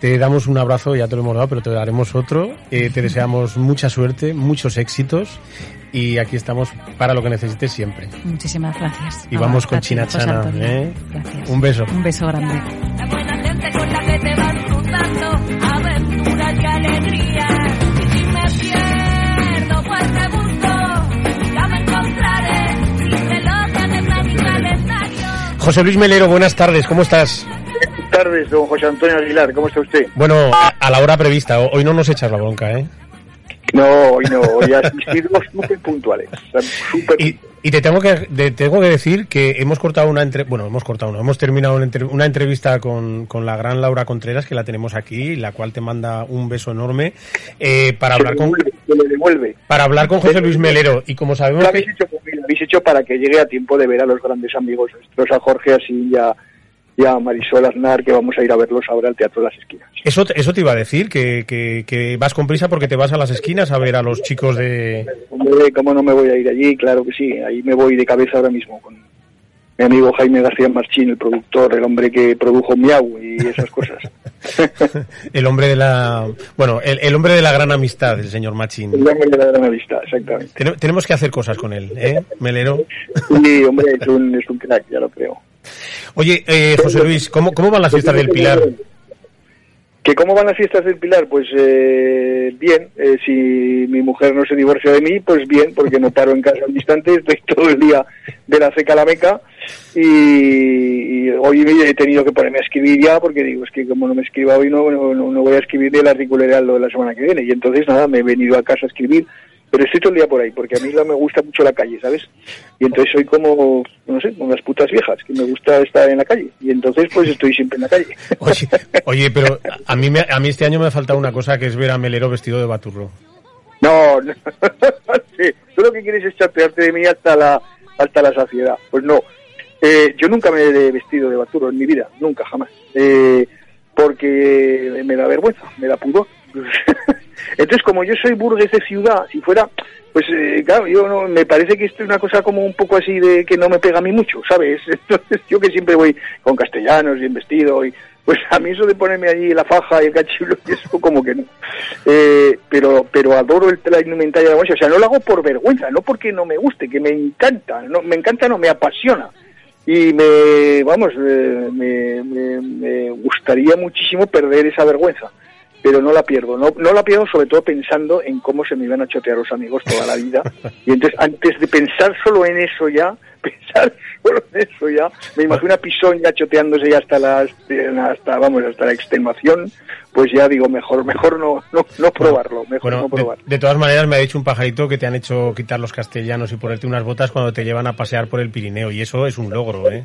Te damos un abrazo, ya te lo hemos dado, pero te daremos otro. Eh, te deseamos mucha suerte, muchos éxitos y aquí estamos para lo que necesites siempre. Muchísimas gracias. Y vamos con China Chana. ¿eh? Un beso. Un beso grande. José Luis Melero, buenas tardes, ¿cómo estás? Buenas tardes, don José Antonio Aguilar, ¿cómo está usted? Bueno, a, la hora prevista, ho- hoy no nos echas la bronca, ¿eh? No, hoy no, hoy has sido súper puntuales. Súper Y, y te tengo que te tengo que decir que hemos cortado una entre, bueno, hemos cortado una, hemos terminado una, entre- una entrevista con, con la gran Laura Contreras, que la tenemos aquí, la cual te manda un beso enorme, eh, para hablar con devuelve. para hablar con José Luis Melero. Y como sabemos que, habéis hecho, por mí, lo habéis hecho para que llegue a tiempo de ver a los grandes amigos nuestros, a Jorge así y a, y a Marisol Aznar, que vamos a ir a verlos ahora al Teatro de las Esquinas. eso, eso te iba a decir, que, que, que vas con prisa porque te vas a las esquinas a ver a los chicos de... Hombre, ¿cómo no me voy a ir allí? Claro que sí, ahí me voy de cabeza ahora mismo con mi amigo Jaime García Marchín, el productor, el hombre que produjo Miau y esas cosas. El hombre de la... Bueno, el, el hombre de la gran amistad, el señor Machín. El hombre de la gran amistad, exactamente. Ten- Tenemos que hacer cosas con él, ¿eh, Melero? Sí, hombre, es un, es un crack, ya lo creo. Oye, eh, José Luis, ¿cómo, ¿cómo van las fiestas del Pilar? ¿Que cómo van las fiestas del Pilar? Pues eh, bien, eh, si mi mujer no se divorcia de mí, pues bien, porque no paro en casa al instante, estoy todo el día de la ceca a la meca y, y hoy he tenido que ponerme a escribir ya porque digo, es que como no me escriba hoy no, no, no voy a escribir de la articulera lo de la semana que viene y entonces nada, me he venido a casa a escribir, pero estoy todo el día por ahí porque a mí me gusta mucho la calle, ¿sabes? Y entonces soy como, no sé, como las putas viejas, que me gusta estar en la calle y entonces pues estoy siempre en la calle. Oye, oye, pero a mí, me- a mí este año me ha faltado una cosa que es ver a Melero vestido de baturro. No, no. sí, tú lo que quieres es chatearte de mí hasta la hasta la saciedad. Pues no. Eh, yo nunca me he vestido de baturo en mi vida, nunca, jamás. Eh, porque me da vergüenza, me da pudor. Entonces, como yo soy burgués de ciudad, si fuera, pues eh, claro, yo no, me parece que esto es una cosa como un poco así de que no me pega a mí mucho, ¿sabes? Entonces, yo que siempre voy con castellanos, bien vestido, y pues a mí eso de ponerme allí la faja y el cachulo, eso como que no. Eh, pero pero adoro el, la indumentaria de la o sea, no lo hago por vergüenza, no porque no me guste, que me encanta, no, me encanta, no, me apasiona. Y me, vamos, eh, me, me- me gustaría muchísimo perder esa vergüenza pero no la pierdo. No, no la pierdo sobre todo pensando en cómo se me iban a chotear los amigos toda la vida. Y entonces, antes de pensar solo en eso ya, pensar eso ya, me imagino a Pisón ya choteándose ya hasta la, hasta, vamos, hasta la extenuación, pues ya digo, mejor, mejor no, no, no probarlo, mejor Bueno, no de, probar. de todas maneras me ha dicho un pajarito que te han hecho quitar los castellanos y ponerte unas botas cuando te llevan a pasear por el Pirineo y eso es un logro, ¿eh?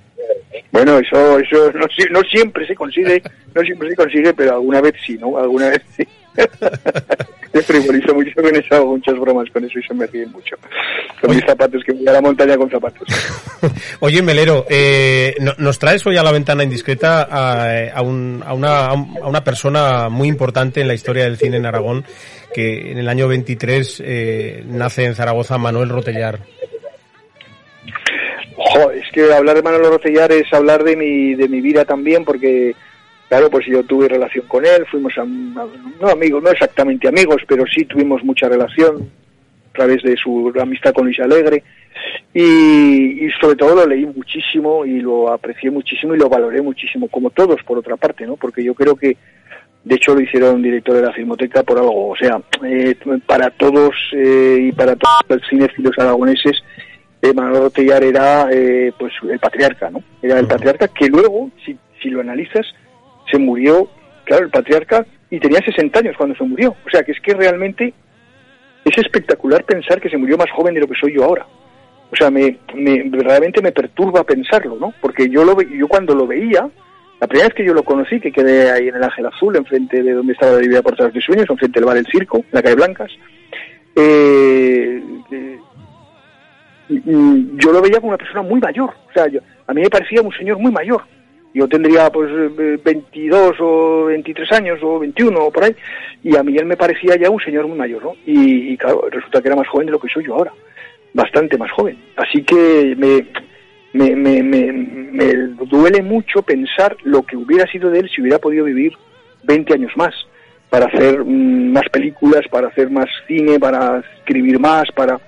Bueno, eso, eso no, no siempre se consigue, no siempre se consigue, pero alguna vez sí, ¿no? Alguna vez sí. Me frivolizo mucho con eso, hago muchas bromas con eso y se me ríen mucho. Con mis zapatos, que voy a la montaña con zapatos. Oye, Melero, eh, no- nos traes hoy a la ventana indiscreta a, a un- a una, a un- a una persona muy importante en la historia del cine en Aragón, que en el año 23 eh, nace en Zaragoza Manuel Rotellar. Es que hablar de Manolo Rocellar es hablar de mi, de mi vida también, porque, claro, pues yo tuve relación con él, fuimos, am- no amigos, no exactamente amigos, pero sí tuvimos mucha relación a través de su amistad con Luis Alegre. Y, y sobre todo lo leí muchísimo y lo aprecié muchísimo y lo valoré muchísimo, como todos, por otra parte, ¿no? Porque yo creo que, de hecho, lo hicieron director de la Filmoteca por algo. O sea, eh, para todos eh, y para todos los cinéfilos aragoneses, eh, Manolo era eh, pues el patriarca, ¿no? Era el patriarca que luego, si, si lo analizas, se murió, claro, el patriarca, y tenía 60 años cuando se murió. O sea, que es que realmente es espectacular pensar que se murió más joven de lo que soy yo ahora. O sea, me, me- realmente me perturba pensarlo, ¿no? Porque yo, lo, yo cuando lo veía, la primera vez que yo lo conocí, que quedé ahí en el Ángel Azul, enfrente de donde estaba la Divina Portadas de Sueños, enfrente del bar El Circo, en la calle Blancas, eh, eh, yo lo veía como una persona muy mayor. O sea, yo- a mí me parecía un señor muy mayor. Yo tendría pues eh, 22 o 23 años o 21 o por ahí, y a mí él me parecía ya un señor muy mayor, ¿no? Y, resulta que era más joven de lo que soy yo ahora, bastante más joven. Así que me, me, me, me, me duele mucho pensar lo que hubiera sido de él si hubiera podido vivir 20 años más para hacer mm, más películas, para hacer más cine, para escribir más, para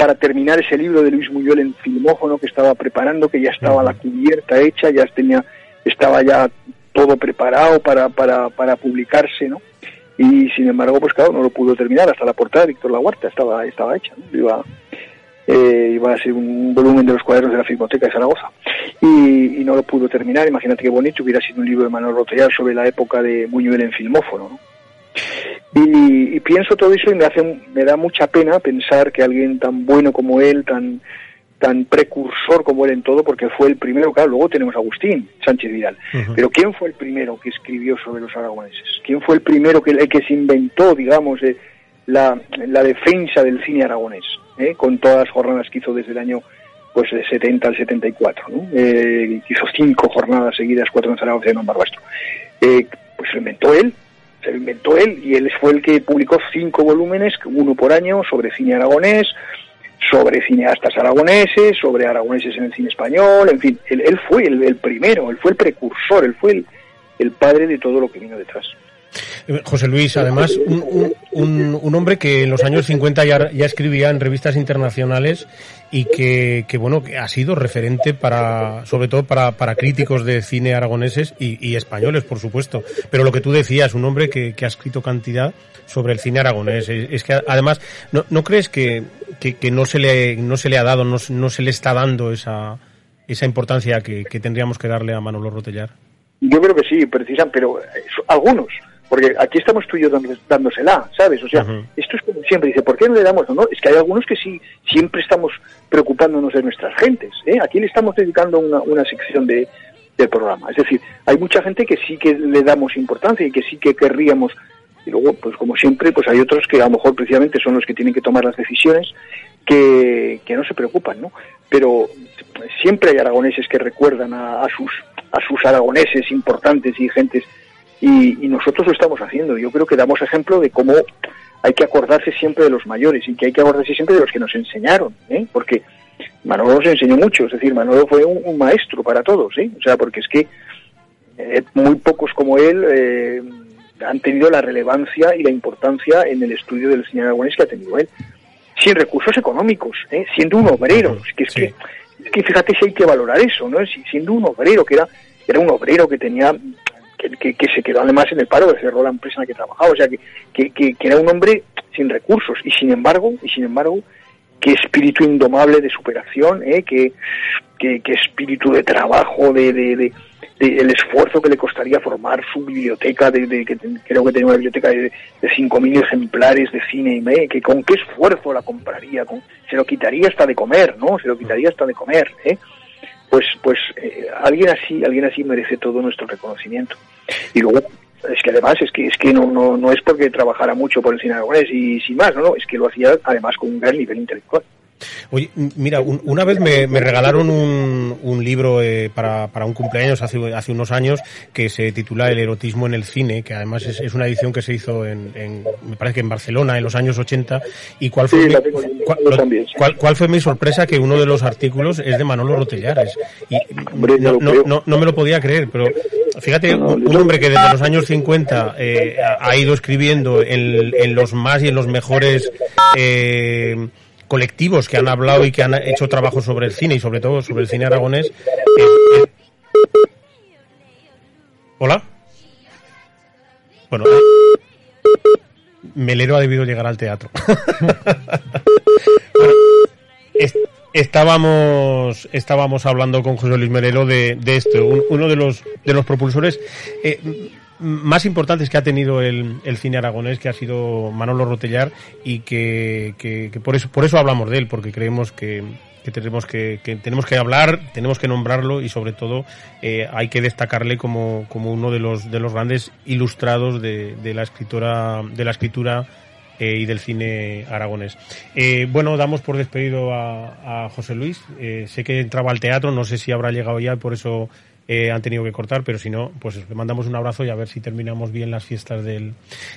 para terminar ese libro de Luis Muyol en Filmófono que estaba preparando, que ya estaba la cubierta hecha, ya tenía, estaba ya todo preparado para, para, para publicarse, ¿no? Y sin embargo, pues claro, no lo pudo terminar hasta la portada de Víctor Laguarta, estaba, estaba hecha, ¿no? Iba, eh, iba a ser un volumen de los cuadernos de la Filmoteca de Zaragoza. Y, y no lo pudo terminar, imagínate qué bonito, hubiera sido un libro de Manuel Rotellar sobre la época de Buñuel en Filmófono, ¿no? Y, y pienso todo eso y me hace me da mucha pena pensar que alguien tan bueno como él, tan tan precursor como él en todo, porque fue el primero, claro, luego tenemos a Agustín Sánchez Vidal, pero ¿quién fue el primero que escribió sobre los aragoneses? ¿Quién fue el primero que, el que se inventó, digamos, eh, la, la defensa del cine aragonés, eh, con todas las jornadas que hizo desde el año pues de 70 al 74, ¿no? Eh, hizo cinco jornadas seguidas, cuatro en Zaragoza y en Barbastro. Eh, pues lo inventó él, se lo inventó él y él fue el que publicó cinco volúmenes, uno por año, sobre cine aragonés, sobre cineastas aragoneses, sobre aragoneses en el cine español, en fin, él, fue el, primero, él fue el precursor, él fue el padre de todo lo que vino detrás. José Luis, además, un, un- un- hombre que en los años 50 ya, ya escribía en revistas internacionales y que, que, bueno, que ha sido referente para, sobre todo para, para críticos de cine aragoneses y, españoles, por supuesto. Pero lo que tú decías, un hombre que, que ha escrito cantidad sobre el cine aragonés. Es, que además, ¿no, no crees que, que, no se le, no se le ha dado, no, no se le está dando esa, esa importancia que, que tendríamos que darle a Manolo Rotellar? Yo creo que sí, precisan, pero eh, algunos, porque aquí estamos tú y yo dándosela, ¿sabes? O sea, esto es como siempre, dice, ¿por qué no le damos? No, no, es que hay algunos que sí, siempre estamos preocupándonos de nuestras gentes, ¿eh? Aquí le estamos dedicando una, una sección de, del programa, es decir, hay mucha gente que sí que le damos importancia y que sí que querríamos, y luego, pues como siempre, pues hay otros que a lo mejor precisamente son los que tienen que tomar las decisiones, que, que no se preocupan, ¿no? Pero siempre hay aragoneses que recuerdan a, a sus a sus aragoneses importantes y gentes y, y nosotros lo estamos haciendo. Yo creo que damos ejemplo de cómo hay que acordarse siempre de los mayores y que hay que acordarse siempre de los que nos enseñaron, ¿eh? porque Manolo nos enseñó mucho, es decir, Manolo fue un, un maestro para todos, ¿eh? o sea, porque es que eh, muy pocos como él eh, han tenido la relevancia y la importancia en el estudio del señor aragonés que ha tenido él, sin recursos económicos, ¿eh? siendo un obrero, es que, es que es que fíjate si hay que valorar eso, ¿no? Si- Siendo un obrero, que era, era un obrero que tenía, que, que- se quedó además en el paro, que cerró la empresa en la que trabajaba, o sea, que, que, era un hombre sin recursos, y sin embargo, y sin embargo, qué espíritu indomable de superación, ¿eh? qué, qué, espíritu de trabajo, de, de, de- de el esfuerzo que le costaría formar su biblioteca, de, que creo que tenía una biblioteca de, de 5.000 ejemplares de cine y me, que con qué esfuerzo la compraría, con, se lo quitaría hasta de comer, ¿no? Se lo quitaría hasta de comer, ¿eh? Pues, pues eh, alguien así, alguien así merece todo nuestro reconocimiento. Y luego, es que además es que es que no, no, no es porque trabajara mucho por el cine aragonés y sin más, no, no, es que lo hacía además con un gran nivel intelectual. Oye, mira, un- una vez me, me regalaron un, un libro eh, para, para un cumpleaños hace, hace unos años que se titula El erotismo en el cine, que además es, es una edición que se hizo en, en- me parece que en Barcelona en los años 80. ¿Y cuál fue, Sí, mi, cuál, yo lo- también, sí. cuál- cuál fue mi sorpresa? Que uno de los artículos es de Manolo Rotellares. Y Hombre, no, lo no, creo. no, no me lo podía creer, pero fíjate, un, hombre que desde los años 50 eh, ha ha ido escribiendo en, en los más y en los mejores eh, colectivos que han hablado y que han hecho trabajo sobre el cine y sobre todo sobre el cine aragonés. ¿Hola? Bueno, eh, Melero ha debido llegar al teatro. Bueno, es- estábamos estábamos hablando con José Luis Melero de, de esto, un- uno de los de los propulsores eh, más importantes que ha tenido el, el cine aragonés, que ha sido Manolo Rotellar y que, que- que por eso por eso hablamos de él, porque creemos que, que tenemos que, que tenemos que hablar, tenemos que nombrarlo y sobre todo eh, hay que destacarle como, como uno de los de los grandes ilustrados de, de la escritora de la escritura eh, y del cine aragonés. Eh, bueno, damos por despedido a, a José Luis. Eh, sé que entraba al teatro, no sé si habrá llegado ya, por eso eh, han tenido que cortar, pero si no, pues le mandamos un abrazo y a ver si terminamos bien las fiestas del,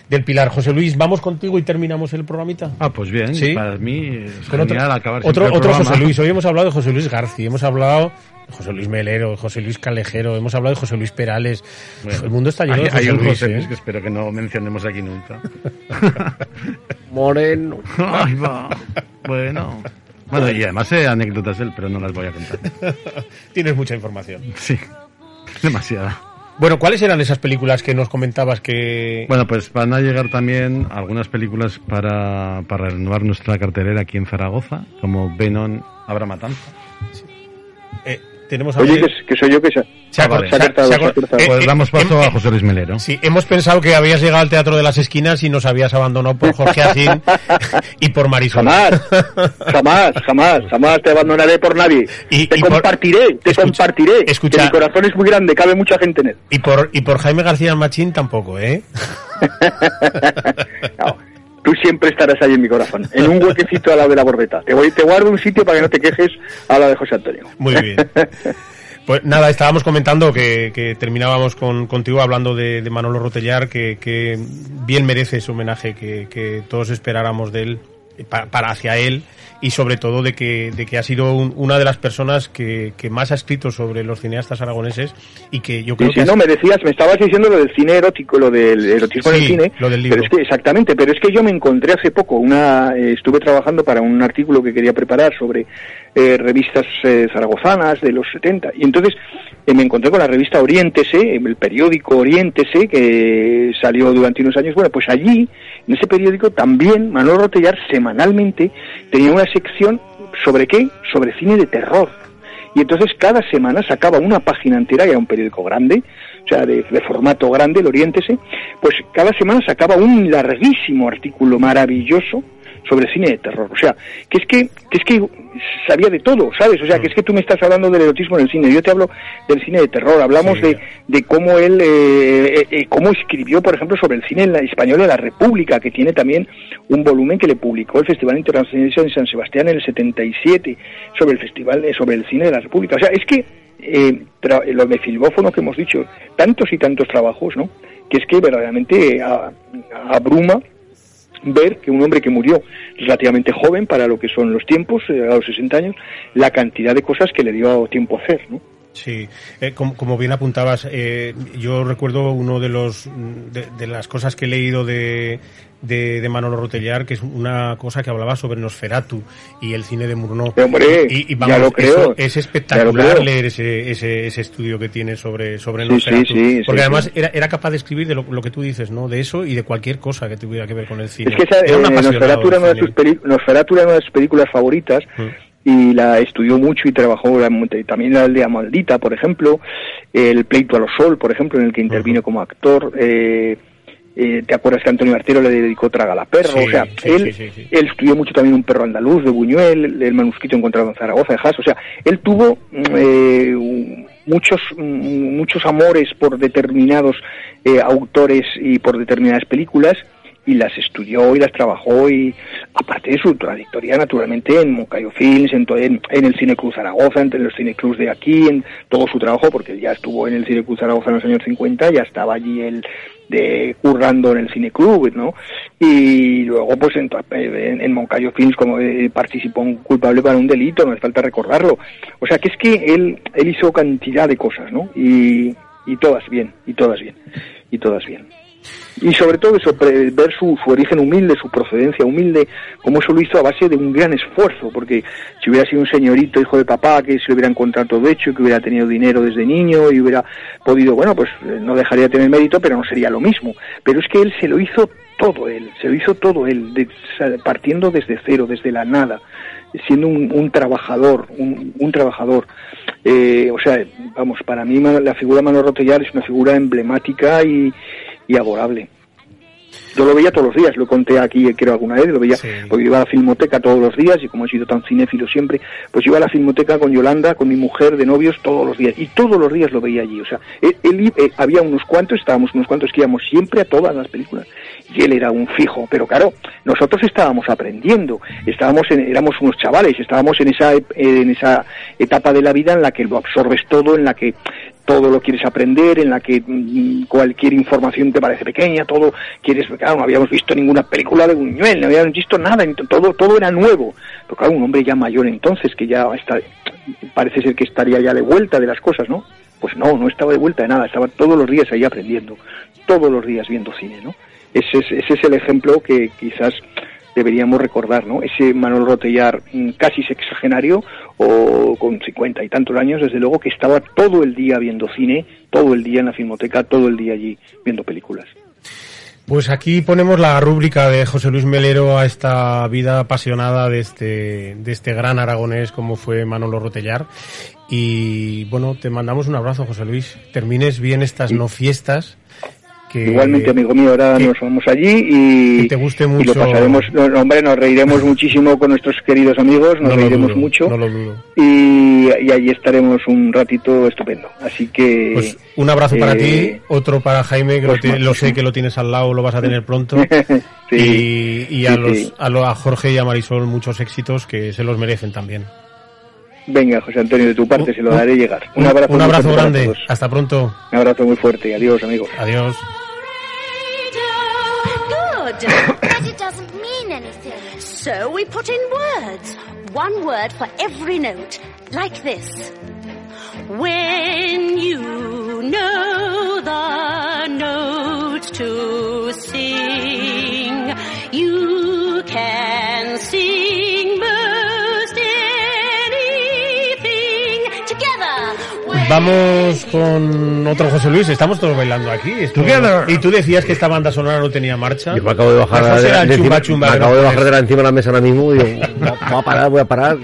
del Pilar. José Luis, vamos contigo y terminamos el programita. Ah, pues bien, ¿Sí? para mí es Con otro, genial acabar otro, el otro. José Luis. Hoy hemos hablado de José Luis García, hemos hablado de José Luis Melero, José Luis Calejero, hemos hablado de José Luis Perales. Bueno, el mundo está lleno hay, de José hay un Luis. José ¿eh? Luis que espero que no mencionemos aquí nunca. Moreno. Ay, va. Bueno. Bueno, y además hay anécdotas de él, pero no las voy a contar. Tienes mucha información. Sí, demasiada. Bueno, ¿cuáles eran esas películas que nos comentabas que... Bueno, pues van a llegar también algunas películas para, para renovar nuestra cartelera aquí en Zaragoza, como Venom, Habrá Matanza. eh, tenemos Oye, alguien- que, que soy yo que se, Se ha cor- se ha se se eh, Pues eh, damos paso em- a José Luis Melero. Sí, hemos pensado que habías llegado al Teatro de las Esquinas y nos habías abandonado por Jorge Azín y por Marisol. Jamás, jamás, jamás, jamás te abandonaré por nadie. Y- te y por- compartiré, te Escucha, compartiré. escucha. Que mi corazón es muy grande, cabe mucha gente en él. Y por, y por Jaime García Machín tampoco, ¿eh? No, tú siempre estarás ahí en mi corazón, en un huequecito al lado de la borbeta. Te voy, te guardo un sitio para que no te quejes a la de José Antonio. Muy bien. Pues nada, estábamos comentando que, que terminábamos con, contigo hablando de, de Manolo Rotellar, que, que bien merece ese homenaje que, que todos esperáramos de él, pa- para, hacia él, y sobre todo de que, de que ha sido un- una de las personas que, que más ha escrito sobre los cineastas aragoneses y que yo creo si que... no, has- me decías, me estabas diciendo lo del cine erótico, lo del erotismo en Sí, el cine. lo del libro. Pero es que, exactamente, pero es que yo me encontré hace poco, una, eh, estuve trabajando para un artículo que quería preparar sobre eh, revistas eh, zaragozanas de los 70, y entonces eh, me encontré con la revista Oriéntese, el periódico Oriéntese, que salió durante unos años. Bueno, pues allí, en ese periódico, también Manolo Rotellar semanalmente tenía una sección sobre qué? Sobre cine de terror. Y entonces cada semana sacaba una página entera, y era un periódico grande, o sea, de, de formato grande, el Oriéntese, pues cada semana sacaba un larguísimo artículo maravilloso sobre cine de terror. O sea, que es que, que es que sabía de todo, ¿sabes? O sea, que es que tú me estás hablando del erotismo en el cine, yo te hablo del cine de terror, hablamos Sí. de, de cómo él, eh, eh, eh, cómo escribió, por ejemplo, sobre el cine en la- español de la República, que tiene también un volumen que le publicó el Festival Internacional de San Sebastián en el 77, sobre el Festival, eh, sobre el cine de la República. O sea, es que eh, tra- lo de filbófono que hemos dicho, tantos y tantos trabajos, ¿no? Que es que verdaderamente eh, a- abruma ver que un hombre que murió relativamente joven para lo que son los tiempos, eh, a los 60 años, la cantidad de cosas que le dio tiempo a hacer, ¿no? Sí, eh, como, como bien apuntabas, eh, yo recuerdo uno de los de, de las cosas que he leído de, de, de Manolo Rotellar, que es una cosa que hablaba sobre Nosferatu y el cine de Murnau. Hombre, y, y ya lo creo, eso es espectacular creo. leer ese, ese, ese estudio que tiene sobre, sobre Sí, Nosferatu. sí, sí, porque además. Era, era capaz de escribir de lo, lo que tú dices, ¿no? De eso y de cualquier cosa que tuviera que ver con el cine. Es que esa, Era un eh, Nosferatu, era una de sus Nosferatu era una de sus películas favoritas y la estudió mucho y trabajó también la aldea maldita, por ejemplo, el pleito a los sol, por ejemplo, en el que intervino como actor. eh, eh, ¿Te acuerdas que Antonio Martero le dedicó Traga la perro? Sí, o sea, sí, él, sí, estudió mucho también un perro andaluz de Buñuel, el, el manuscrito encontrado en Zaragoza de Haas. O sea, él tuvo mm, eh, muchos mm, muchos amores por determinados eh, autores y por determinadas películas y las estudió y las trabajó y aparte de su trayectoria naturalmente en Moncayo Films, en, en, en el Cine Cruz Zaragoza, entre los cineclubs de aquí, en todo su trabajo, porque ya estuvo en el Cine Cruz Zaragoza en los años 50, ya estaba allí él de currando en el cineclub, ¿no? Y luego pues en, Moncayo Films como eh, participó un culpable para un delito, no hace falta recordarlo. O sea que es que él, él hizo cantidad de cosas, ¿no? Y, y todas bien, y todas bien, y todas bien. Y sobre todo eso, ver su, su origen humilde, su procedencia humilde, como eso lo hizo a base de un gran esfuerzo, porque si hubiera sido un señorito hijo de papá que se hubiera encontrado todo hecho, que hubiera tenido dinero desde niño y hubiera podido, bueno, pues eh, no dejaría de tener mérito, pero no sería lo mismo. Pero es que él se lo hizo todo él, se lo hizo todo él, de- partiendo desde cero, desde la nada, siendo un, un trabajador, un, un trabajador. Eh, o sea, vamos, para mí la figura de Manuel Rotellar es una figura emblemática y, y adorable. Yo lo veía todos los días, lo conté aquí creo alguna vez, lo veía, porque yo iba a la filmoteca todos los días y como he sido tan cinéfilo siempre, pues iba a la filmoteca con Yolanda, con mi mujer de novios todos los días y todos los días lo veía allí, o sea, él, eh, había unos cuantos, estábamos unos cuantos que íbamos siempre a todas las películas y él era un fijo, pero claro, nosotros estábamos aprendiendo, estábamos en- éramos unos chavales, estábamos en esa en esa etapa de la vida en la que lo absorbes todo, en la que todo lo quieres aprender, en la que mm, cualquier información te parece pequeña, todo quieres, claro, no habíamos visto ninguna película de Buñuel, no habíamos visto nada, todo, todo era nuevo. Pero claro, un hombre ya mayor entonces, que ya está, parece ser que estaría ya de vuelta de las cosas, ¿no? Pues no, no estaba de vuelta de nada, estaba todos los días ahí aprendiendo, todos los días viendo cine, ¿no? Ese es, ese es el ejemplo que quizás deberíamos recordar, ¿no? Ese Manuel Rotellar mm, casi sexagenario o con cincuenta y tantos años, desde luego que estaba todo el día viendo cine, todo el día en la filmoteca, todo el día allí viendo películas. Pues aquí ponemos la rúbrica de José Luis Melero a esta vida apasionada de este, de este gran aragonés como fue Manolo Rotellar. Y bueno, te mandamos un abrazo, José Luis. Termines bien estas no fiestas. Que, Igualmente, amigo mío, ahora que- nos vamos allí y, que te guste y mucho. lo pasaremos, no, hombre, nos reiremos muchísimo con nuestros queridos amigos, nos No reiremos dudo, mucho no lo dudo. y, y allí estaremos un ratito estupendo. Así que... Pues un abrazo para eh, ti, otro para Jaime, que pues lo, ti- lo sé que lo tienes al lado, lo vas a tener pronto. Sí, y y a, sí, los, a, lo- a Jorge y a Marisol muchos éxitos que se los merecen también. Venga, José Antonio, de tu parte se lo haré llegar. Un abrazo, un abrazo grande. Hasta pronto. Un abrazo muy fuerte. Adiós, amigos. Adiós. Good. but it doesn't mean anything. So we put in words. One word for every note. Like this. When you know the notes to sing, you Vamos con otro José Luis. Estamos todos bailando aquí. Esto-. Y tú decías que esta banda sonora no tenía marcha. Yo me acabo de bajar, de, de chumba encima, chumba me acabo de bajar de la encima de la mesa ahora mismo y digo, voy a parar, voy a parar.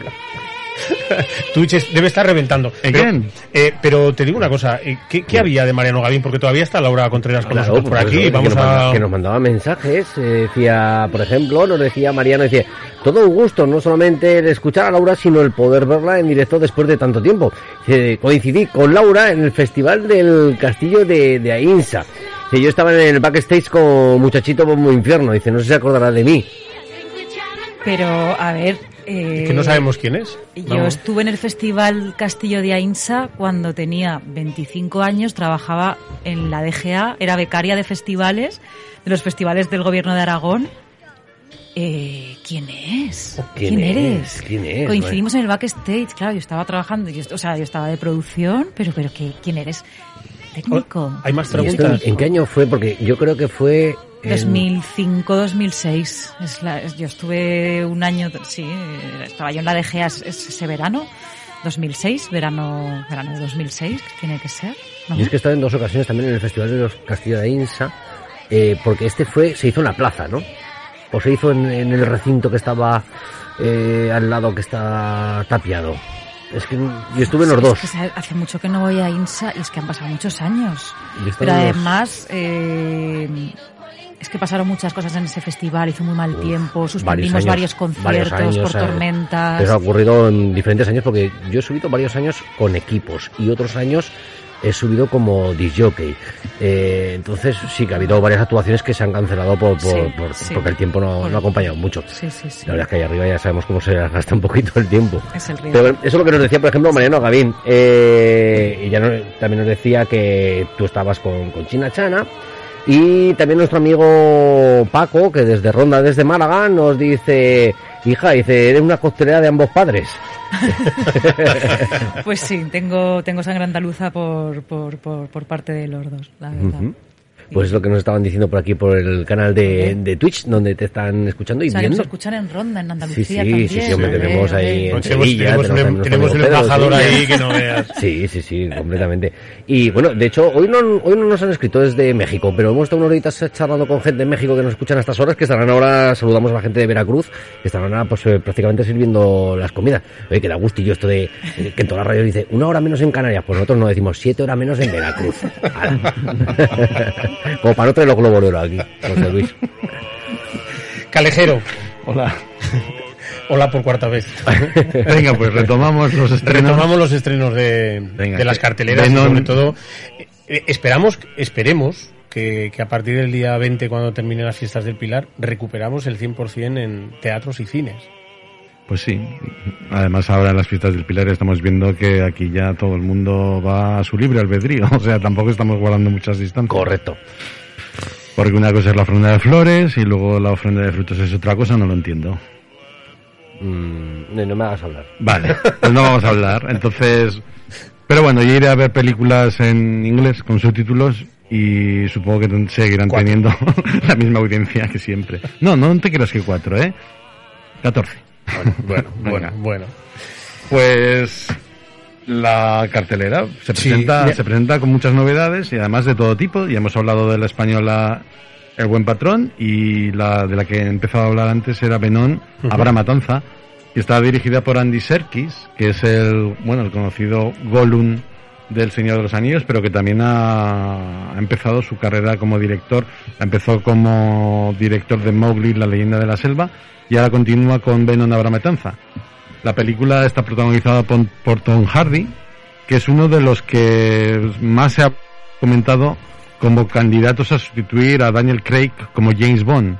Twitch es- debe estar reventando. Pero, eh, pero te digo una cosa, eh, ¿qué, qué había de Mariano Gavín? Porque todavía está Laura Contreras con Claro, nosotros por aquí. eso, Vamos que, nos manda- a... que nos mandaba mensajes, eh, decía, por ejemplo, nos decía Mariano, decía, todo un gusto, no solamente el escuchar a Laura, sino el poder verla en directo después de tanto tiempo. Coincidí con Laura en el festival del castillo de, de Ainsa. Yo estaba en el backstage con muchachito como infierno, dice, no sé si se acordará de mí. Pero, a ver... eh, Que no sabemos quién es. Yo Vamos. estuve en el Festival Castillo de Ainsa cuando tenía 25 años, trabajaba en la DGA, era becaria de festivales, de los festivales del gobierno de Aragón. Eh, ¿Quién es? ¿Quién es? eres? ¿Quién es? Coincidimos en el backstage, claro, yo estaba trabajando, yo, o sea, yo estaba de producción, pero, pero ¿qué, ¿quién eres? Técnico. Hay más ¿Y esto preguntas. ¿En qué año fue? Porque yo creo que fue... en- 2005-2006. Es la- yo estuve un año, sí, eh, estaba yo en la DGA es- es- ese verano, 2006, verano, verano de 2006, que tiene que ser. ¿no? Yo es que he estado en dos ocasiones también en el Festival de los Castillo de Insa, eh, porque este fue, se hizo en la plaza, ¿no? O se hizo en, en el recinto que estaba eh, al lado que está tapiado. Es que yo estuve en los dos. que hace mucho que no voy a INSA y es que han pasado muchos años. Pero además, eh, es que pasaron muchas cosas en ese festival, hizo muy mal tiempo, suspendimos varios conciertos varios años, por tormentas. Eso ha ocurrido en diferentes años porque yo he subido varios años con equipos y otros años he subido como disjockey. Eh, entonces sí que ha habido varias actuaciones que se han cancelado por, por- Sí, por- sí. porque el tiempo no, ha acompañado mucho. Sí, sí, sí. La verdad es que ahí arriba ya sabemos cómo se gasta un poquito el tiempo. Es el. Pero eso es lo que nos decía, por ejemplo, Mariano Gavín. Eh, y ya no- también nos decía que tú estabas con, con China Chana. Y también nuestro amigo Paco, que desde Ronda, desde Málaga, nos dice, hija, dice, eres una costelera de ambos padres. Pues sí, tengo, tengo sangre andaluza por, por, por, por parte de los dos, la verdad. Pues es lo que nos estaban diciendo por aquí, por el canal de, de Twitch, donde te están escuchando y O sea, nos viendo. escuchan en Ronda, en Sí, Andalucía sí, también. sí, sí, hombre, tenemos ahí en Pues tenemos- Sevilla, tenemos un- embajador sí. ahí que no veas. Sí, sí, sí, completamente. Y bueno, de hecho, hoy no, hoy no nos han escrito desde México, pero hemos estado unas horitas charlando con gente en México que nos escuchan a estas horas, que estarán ahora, saludamos a la gente de Veracruz, que estarán ahora pues eh, prácticamente sirviendo las comidas. Oye, que da gustillo esto de eh, que en todas las radios dice una hora menos en Canarias, pues nosotros no decimos siete horas menos en Veracruz. Como para no traer los globos de oro aquí, José Luis. Calejero. Hola. Hola por cuarta vez. Venga, pues retomamos los estrenos. Retomamos los estrenos de, Venga, de las carteleras y sobre todo eh, esperamos, esperemos que, que a partir del día 20 cuando terminen las fiestas del Pilar recuperamos el 100% en teatros y cines. Pues sí. Además, ahora en las fiestas del Pilar estamos viendo que aquí ya todo el mundo va a su libre albedrío. O sea, tampoco estamos guardando muchas distancias. Correcto. Porque una cosa es la ofrenda de flores y luego la ofrenda de frutos es otra cosa, no lo entiendo. Mm, no, no me hagas hablar. Vale, pues no vamos a hablar. Entonces, pero bueno, yo iré a ver películas en inglés con subtítulos y supongo que seguirán Cuatro. teniendo la misma audiencia que siempre. No, no te creas que cuatro, ¿eh? Catorce. Bueno, bueno, bueno. Pues la cartelera se presenta, se presenta con muchas novedades y además de todo tipo. Y hemos hablado de la española El Buen Patrón y la de la que he empezado a hablar antes era Benón. Habrá Matanza, que está dirigida por Andy Serkis, que es el, bueno, el conocido Gollum del Señor de los Anillos, pero que también ha, empezado su carrera como director. Empezó como director de Mowgli, la leyenda de la selva, y ahora continúa con Venom Habrá Matanza. La película está protagonizada por, por Tom Hardy, que es uno de los que más se ha comentado como candidatos a sustituir a Daniel Craig como James Bond.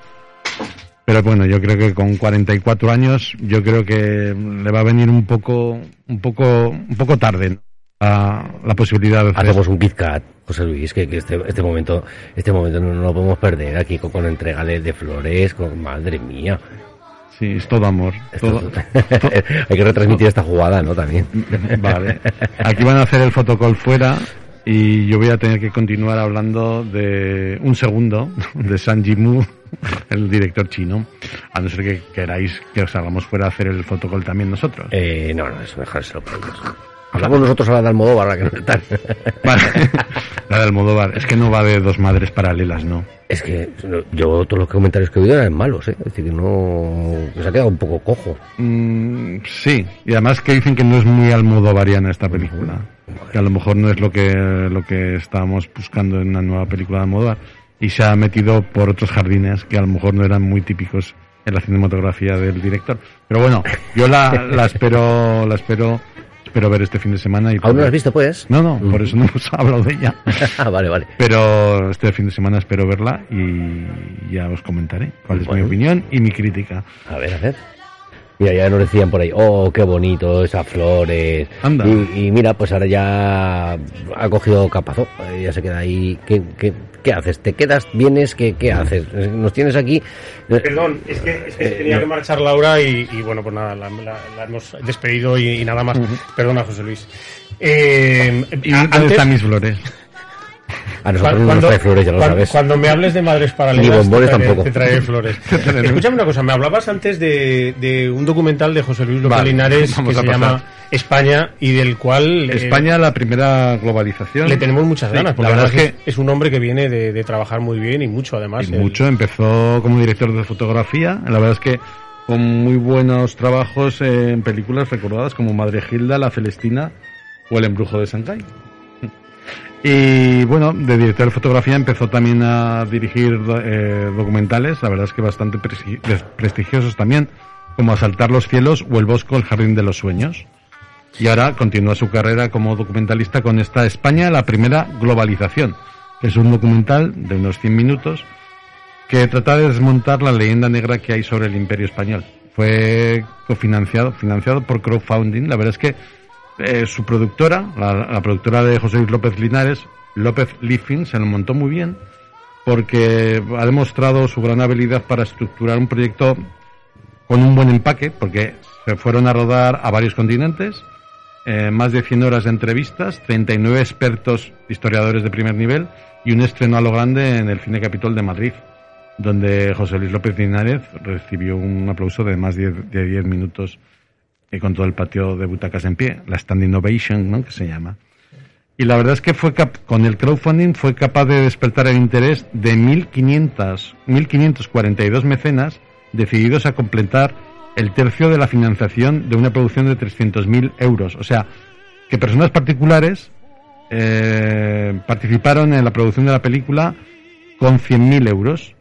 Pero bueno, yo creo que con 44 años, yo creo que le va a venir un poco, un poco, un poco tarde ¿no? La, la posibilidad de hacer Hacemos un Kit Kat, José Luis, que, que este, este momento, este momento no, no lo podemos perder aquí con, con entregales de flores, con madre mía. Sí, es todo amor. Todo- Hay que retransmitir esta jugada, ¿no? También. Vale. Aquí van a hacer el fotocall fuera y yo voy a tener que continuar hablando de un segundo de San Jimu, el director chino. A no ser que queráis que salgamos fuera a hacer el fotocall también nosotros. Eh, no, no, eso dejárselo por ellos. Hablamos nosotros ahora de Almodóvar, ahora que no están. La de Almodóvar. Es que no va de dos madres paralelas, ¿no? Es que yo todos los comentarios que he oído eran malos, ¿eh? Es decir, que no... se ha quedado un poco cojo. Mm, sí, y además que dicen que no es muy almodovariana esta película. Que a lo mejor no es lo que, lo que estábamos buscando en una nueva película de Almodóvar. Y se ha metido por otros jardines que a lo mejor no eran muy típicos en la cinematografía del director. Pero bueno, yo la, la espero, la espero, espero ver este fin de semana. Y ¿Aún no la has visto, pues? No, no, por eso no hemos hablado de ella. Ah, vale, vale. Pero este fin de semana espero verla y ya os comentaré cuál es mi opinión y mi crítica. A ver, a ver. Mira, ya nos decían por ahí, oh, qué bonito, esas flores. Anda. Y, y mira, pues ahora ya ha cogido capazo, eh, ya se queda ahí. ¿Qué, qué, qué haces? ¿Te quedas? ¿Vienes? ¿Qué, qué haces? Nos tienes aquí. eh, Perdón, es que, es que Eh, tenía no. que marchar Laura y, y bueno, pues nada, la, la- la hemos despedido y, y nada más. Perdona, José Luis. Eh, ¿Y a- dónde antes- están mis flores? A nosotros no nos trae flores, ya lo cuando, sabes. cuando me hables de madres paralelas, Ni bombones te traeré, tampoco. te traeré flores. Escúchame una cosa, me hablabas antes de, de un documental de José Luis López Vale, Linares que se pasar. llama España y del cual eh, España, la primera globalización. le tenemos muchas Sí, ganas, porque la verdad es que es, un hombre que viene de, de trabajar muy bien y mucho además. y mucho. Empezó como director de fotografía. La verdad es que con muy buenos trabajos en películas recordadas como Madre Gilda, La Celestina o El Embrujo de Shanghái. Y bueno, de director de fotografía empezó también a dirigir eh, documentales, la verdad es que bastante prestigiosos también, como Asaltar los cielos o El bosco, el jardín de los sueños. Y ahora continúa su carrera como documentalista con esta España, la primera globalización, es un documental de unos 100 minutos que trata de desmontar la leyenda negra que hay sobre el imperio español. Fue cofinanciado financiado por crowdfunding. La verdad es que eh, su productora, la, productora de José Luis López Linares, López Liffin, se lo montó muy bien porque ha demostrado su gran habilidad para estructurar un proyecto con un buen empaque, porque se fueron a rodar a varios continentes, eh, más de 100 horas de entrevistas, 39 expertos historiadores de primer nivel y un estreno a lo grande en el Cine Capitol de Madrid, donde José Luis López Linares recibió un aplauso de más de 10 de 10 minutos eh, con todo el patio de butacas en pie, la Stand Innovation, ¿no? que se llama. Y la verdad es que fue cap- con el crowdfunding fue capaz de despertar el interés de 1.500, 1.542 mecenas decididos a completar el tercio de la financiación de una producción de 300.000 euros. O sea, que personas particulares eh, participaron en la producción de la película con 100.000 euros.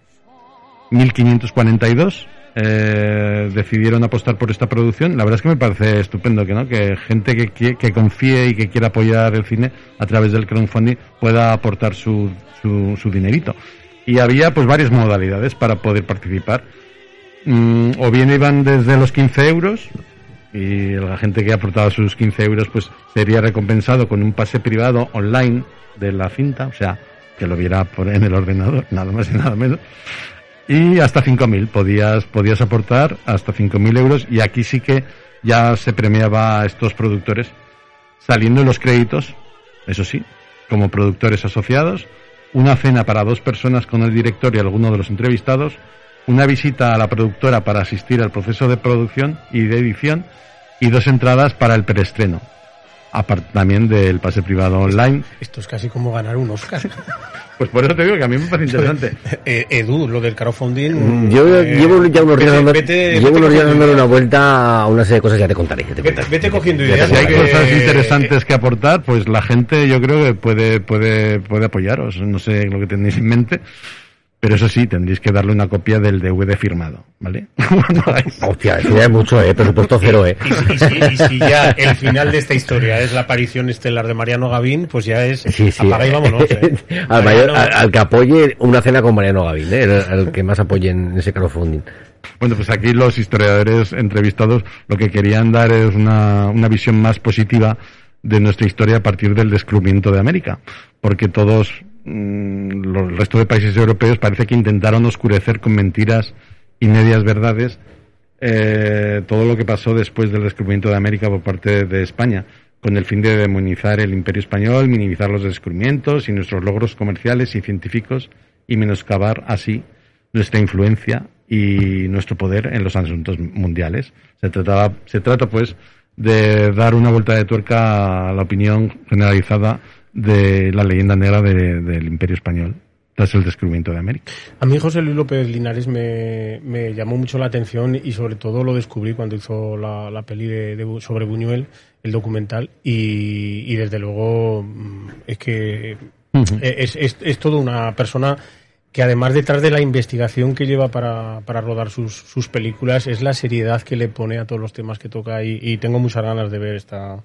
1.542 eh, decidieron apostar por esta producción. La verdad es que me parece estupendo que no que gente que, que confíe y que quiera apoyar el cine a través del crowdfunding pueda aportar su, su, su dinerito. Y había pues varias modalidades para poder participar. mm, o bien iban desde los 15 euros y la gente que aportaba sus 15 euros pues sería recompensado con un pase privado online de la cinta, o sea, que lo viera por en el ordenador, nada más y nada menos. Y hasta 5.000, podías, podías aportar hasta 5.000 euros y aquí sí que ya se premiaba a estos productores saliendo en los créditos, eso sí, como productores asociados, una cena para dos personas con el director y alguno de los entrevistados, una visita a la productora para asistir al proceso de producción y de edición y dos entradas para el preestreno. Aparte también del pase privado online. Esto es casi como ganar un Oscar. Pues por eso te digo que a mí me parece interesante. Eh, Edu, lo del crowdfunding. Mm, Yo eh, llevo ya unos días vete- dando- vete- vete cogiendo dándole una vuelta a una serie de cosas, ya te contaré. ya te Vete, contaré. vete cogiendo Ya te ideas. Si hay que- cosas interesantes que aportar, pues la gente yo creo que puede, puede, puede apoyaros. No sé lo que tenéis en mente. Pero eso sí, tendréis que darle una copia del DVD firmado, ¿vale? Hostia, eso ya es mucho, ¿eh? Presupuesto cero, ¿eh? Y, si- y si, y si ya el final de esta historia es la aparición estelar de Mariano Gavín, pues ya es Sí, sí. apaga y vámonos. ¿eh? al, mayor- al- al que apoye una cena con Mariano Gavín, ¿eh? El, el que más apoye en ese crowdfunding. Bueno, pues aquí los historiadores entrevistados lo que querían dar es una, una visión más positiva de nuestra historia a partir del descubrimiento de América, porque todos los- el resto de países europeos parece que intentaron oscurecer con mentiras y medias verdades eh, todo lo que pasó después del descubrimiento de América por parte de España, con el fin de demonizar el imperio español, minimizar los descubrimientos y nuestros logros comerciales y científicos y menoscabar así nuestra influencia y nuestro poder en los asuntos mundiales. Se trataba, se trata pues de dar una vuelta de tuerca a la opinión generalizada de la leyenda negra de- del imperio español tras el descubrimiento de América. A mí José Luis López Linares me, me llamó mucho la atención y sobre todo lo descubrí cuando hizo la, la peli de, de Bu- sobre Buñuel, el documental, y, y desde luego mm, es que es, es, es toda una persona que además detrás de la investigación que lleva para, para rodar sus, sus películas es la seriedad que le pone a todos los temas que toca y, y tengo muchas ganas de ver esta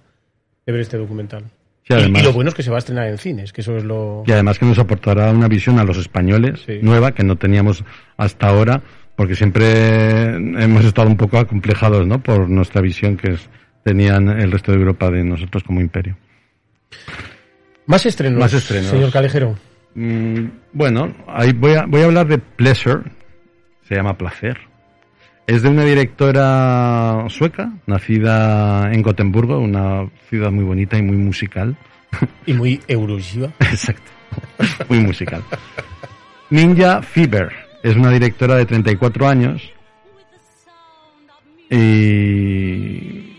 de ver este documental. Y- además- y, lo bueno es que se va a estrenar en cines, que eso es lo... Y además que nos aportará una visión a los españoles nueva que no teníamos hasta ahora, porque siempre hemos estado un poco acomplejados ¿no? por nuestra visión que es- tenían el resto de Europa de nosotros como imperio. Más estrenos, Más estrenos. señor Calejero. Mm, bueno, ahí voy a, voy a hablar de Pleasure, se llama Placer. Es de una directora sueca, nacida en Gotemburgo, una ciudad muy bonita y muy musical. Y muy Eurovisiva. Exacto, muy musical. Ninja Fever es una directora de 34 años y,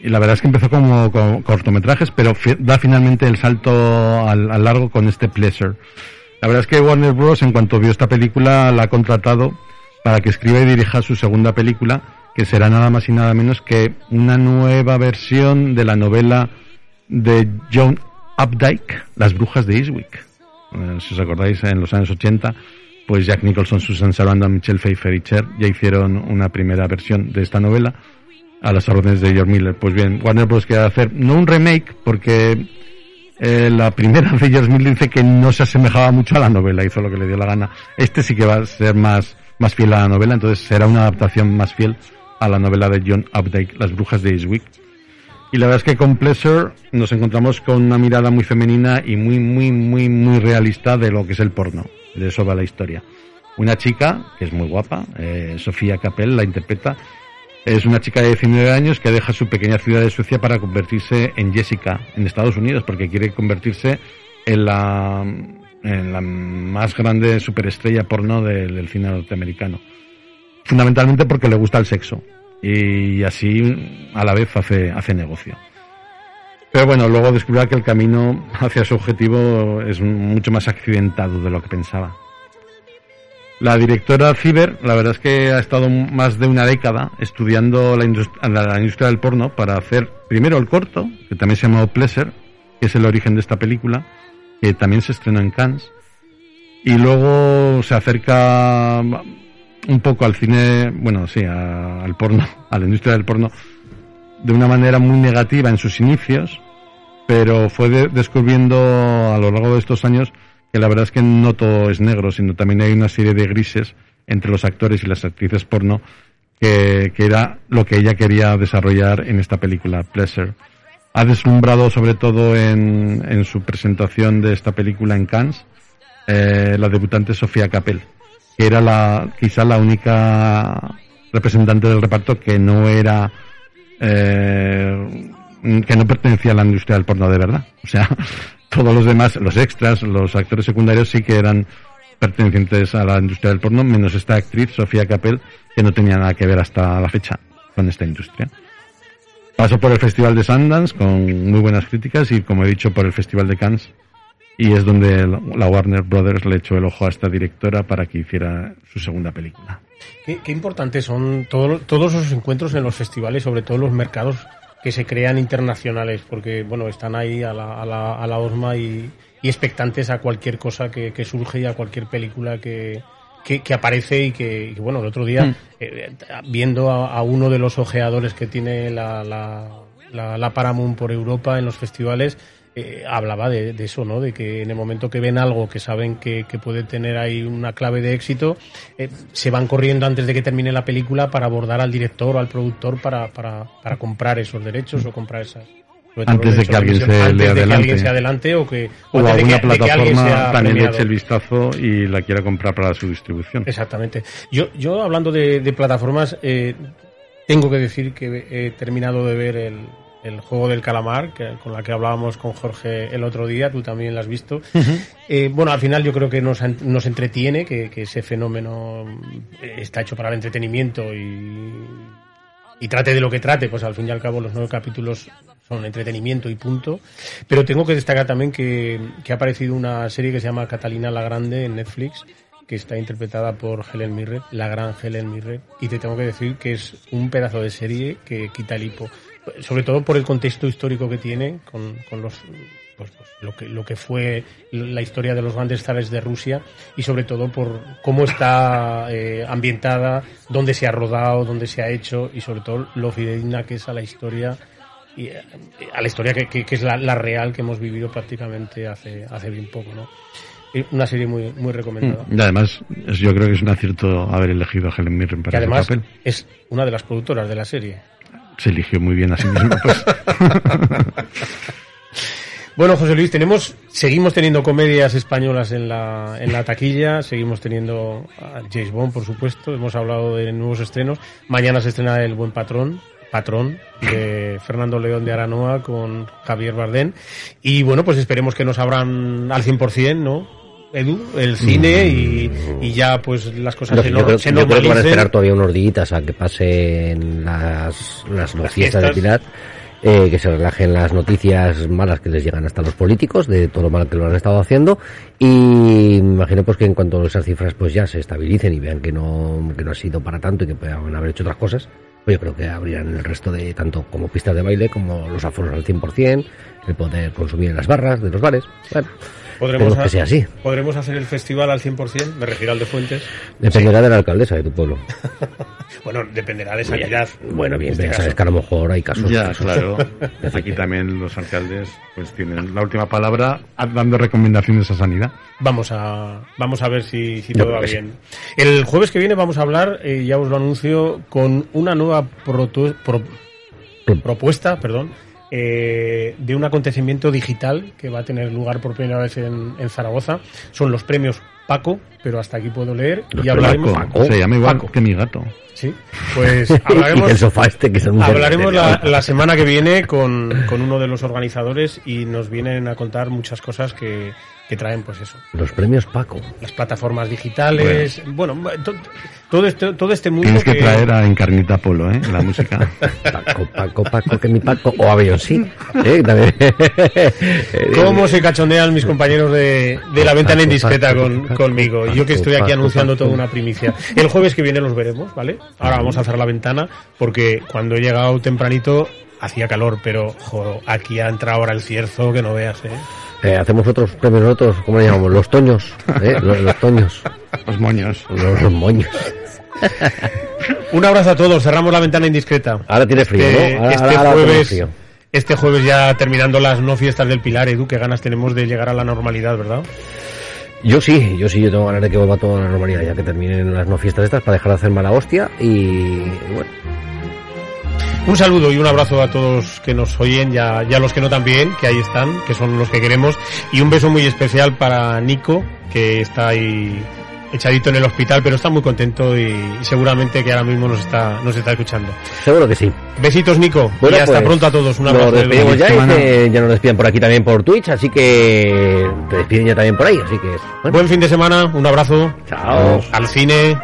y la verdad es que empezó como, con cortometrajes, pero fi- da finalmente el salto al, al largo con este Pleasure. La verdad es que Warner Bros. en cuanto vio esta película la ha contratado para que escriba y dirija su segunda película, que será nada más y nada menos que una nueva versión de la novela de John Updike, Las brujas de Eastwick. Eh, si os acordáis, en los años 80, pues Jack Nicholson, Susan Sarandon, Michelle Pfeiffer y Cher ya hicieron una primera versión de esta novela a las órdenes de George Miller. Pues bien, Warner Bros. quiere hacer no un remake, porque eh, la primera de George Miller dice que no se asemejaba mucho a la novela, hizo lo que le dio la gana. Este sí que va a ser más, más fiel a la novela, entonces será una adaptación más fiel a la novela de John Updike, Las brujas de Eastwick. Y la verdad es que con Pleasure nos encontramos con una mirada muy femenina y muy, muy, muy, muy realista de lo que es el porno. De eso va la historia. Una chica, que es muy guapa, eh, Sofía Capel, la interpreta, es una chica de 19 años que deja su pequeña ciudad de Suecia para convertirse en Jessica en Estados Unidos, porque quiere convertirse en la, en la más grande superestrella porno del, cine norteamericano. Fundamentalmente porque le gusta el sexo y así a la vez hace, hace negocio. Pero bueno, luego descubrirá que el camino hacia su objetivo es mucho más accidentado de lo que pensaba. La directora Ciber, la verdad es que ha estado más de una década estudiando la, indust- la- industria del porno para hacer primero el corto, que también se llama Pleasure, que es el origen de esta película, que también se estrenó en Cannes, y luego se acerca un poco al cine, bueno, sí, a- al porno, a la industria del porno, de una manera muy negativa en sus inicios, pero fue de- descubriendo a lo largo de estos años que la verdad es que no todo es negro, sino también hay una serie de grises entre los actores y las actrices porno que era lo que ella quería desarrollar en esta película, Pleasure. Ha deslumbrado sobre todo en, su presentación de esta película en Cannes eh, la debutante Sofía Capel, que era la, quizá la única representante del reparto que no era eh, que no pertenecía a la industria del porno de verdad. O sea, todos los demás, los extras, los actores secundarios sí que eran pertenecientes a la industria del porno, menos esta actriz, Sofía Capel, que no tenía nada que ver hasta la fecha con esta industria. Pasó por el Festival de Sundance con muy buenas críticas y, como he dicho, por el Festival de Cannes. Y es donde la Warner Brothers le echó el ojo a esta directora para que hiciera su segunda película. Qué, importantes son todo- todos esos encuentros en los festivales, sobre todo los mercados que se crean internacionales, porque bueno, están ahí a la, a la, a la osma y, y expectantes a cualquier cosa que, que surge y a cualquier película que, que, que aparece y que, y bueno, el otro día, Mm. eh, viendo a, a uno de los ojeadores que tiene la, la, la, la Paramount por Europa en los festivales, eh, hablaba de, de eso, ¿no? De que en el momento que ven algo que saben que, que puede tener ahí una clave de éxito, eh, se van corriendo antes de que termine la película para abordar al director o al productor para, para, para comprar esos derechos o comprar esas. Antes de que alguien se emisión, le antes de que alguien se adelante o que O antes de alguna de que plataforma sea también le eche el vistazo y la quiera comprar para su distribución. Exactamente. Yo, yo hablando de, de plataformas, eh, tengo que decir que he terminado de ver el, el juego del calamar, que, con la que hablábamos con Jorge el otro día, tú también la has visto. Eh, bueno, al final yo creo que nos, nos entretiene, que, que ese fenómeno eh, está hecho para el entretenimiento y, y trate de lo que trate, pues al fin y al cabo los nueve capítulos son entretenimiento y punto. Pero tengo que destacar también que, que ha aparecido una serie que se llama Catalina la Grande en Netflix, que está interpretada por Helen Mirren, la gran Helen Mirren, y te tengo que decir que es un pedazo de serie que quita el hipo. Sobre todo por el contexto histórico que tiene, con, con los pues, pues, lo que lo que fue la historia de los grandes zares de Rusia y sobre todo por cómo está eh, ambientada, dónde se ha rodado, dónde se ha hecho y sobre todo lo fidedigna que es a la historia y eh, a la historia que, que- que es la, la real que hemos vivido prácticamente hace hace bien poco, ¿no? Una serie muy muy recomendada. Y además, yo creo que es un acierto haber elegido a Helen Mirren Que para ese además papel. es una de las productoras de la serie. Se eligió muy bien a sí misma. Pues. Bueno, José Luis, tenemos, seguimos teniendo comedias españolas en la, en la taquilla, seguimos teniendo a James Bond, por supuesto, hemos hablado de nuevos estrenos. Mañana se estrena El Buen Patrón, Patrón, de Fernando León de Aranoa con Javier Bardem. Y bueno, pues esperemos que nos abran al 100%, ¿no? Edu, el cine y, y ya pues las cosas No, se, yo, no- creo, se yo creo que van a esperar todavía unos días a que pasen las, las, Las fiestas de. Pilar, eh, que se relajen las noticias malas que les llegan hasta los políticos de todo lo mal que lo han estado haciendo y imagino pues que en cuanto esas cifras pues ya se estabilicen y vean que no, que no ha sido para tanto y que puedan haber hecho otras cosas, pues yo creo que abrirán el resto de tanto como pistas de baile como los aforos al 100%, el poder consumir en las barras de los bares. Bueno, Podremos, que sea así. podremos hacer el festival al 100%, me refiero al de Fuentes. Dependerá de la alcaldesa de tu pueblo. Bueno, dependerá de sanidad. Bueno, bien, en este sabes que a lo mejor hay casos. Ya, casos. claro. Aquí también los alcaldes pues tienen la última palabra dando recomendaciones a sanidad. Vamos a, vamos a ver si, si todo va sí. bien. El jueves que viene vamos a hablar, eh, ya os lo anuncio, con una nueva pro- propuesta, perdón, eh, de un acontecimiento digital que va a tener lugar por primera vez en, en Zaragoza. Son los premios Paco, pero hasta aquí puedo leer y hablaremos. Paco, Se llama igual Paco. que mi gato. Sí, pues hablaremos, el sofá este que hablaremos la, la semana que viene con, con uno de los organizadores y nos vienen a contar muchas cosas que, que traen, pues eso, Los premios Paco. las plataformas digitales, bueno, to- todo este, todo este mundo Tienes que traer a Encarnita Polo, ¿eh? La música. Paco, Paco, Paco, que mi Paco. O a Beyoncé. ¿eh? Cómo se cachondean mis compañeros de, de la ventana indiscreta con, conmigo. Yo que estoy aquí anunciando toda una primicia. El jueves que viene los veremos, ¿vale? Ahora vamos a cerrar la ventana porque cuando he llegado tempranito hacía calor, pero jo, aquí ha entrado ahora el cierzo que no veas, ¿eh? Eh, hacemos otros premios nosotros, ¿cómo le llamamos? Los toños. ¿eh? Los, los toños. Los moños. Los, los moños. Un abrazo a todos, cerramos la ventana indiscreta. Ahora tiene frío, Este- ¿no? Ahora, este ahora- ahora tiene jueves, frío. este jueves ya terminando las no fiestas del Pilar, Edu, qué ganas tenemos de llegar a la normalidad, ¿verdad? Yo sí, yo sí, yo tengo ganas de que vuelva toda la normalidad, ya que terminen las no fiestas estas para dejar de hacer mala hostia y bueno. Un saludo y un abrazo a todos que nos oyen y a, y a los que no también, que ahí están, que son los que queremos. Y un beso muy especial para Nico, que está ahí echadito en el hospital, pero está muy contento y, y seguramente que ahora mismo nos está, nos está escuchando. Seguro que sí. Besitos, Nico. Bueno, y hasta pues, pronto a todos. Un Nos abrazo. de despedimos ya y nos despiden por aquí también por Twitch, así que te despiden ya también por ahí, así que bueno. Buen fin de semana, un abrazo. Chao. Al cine.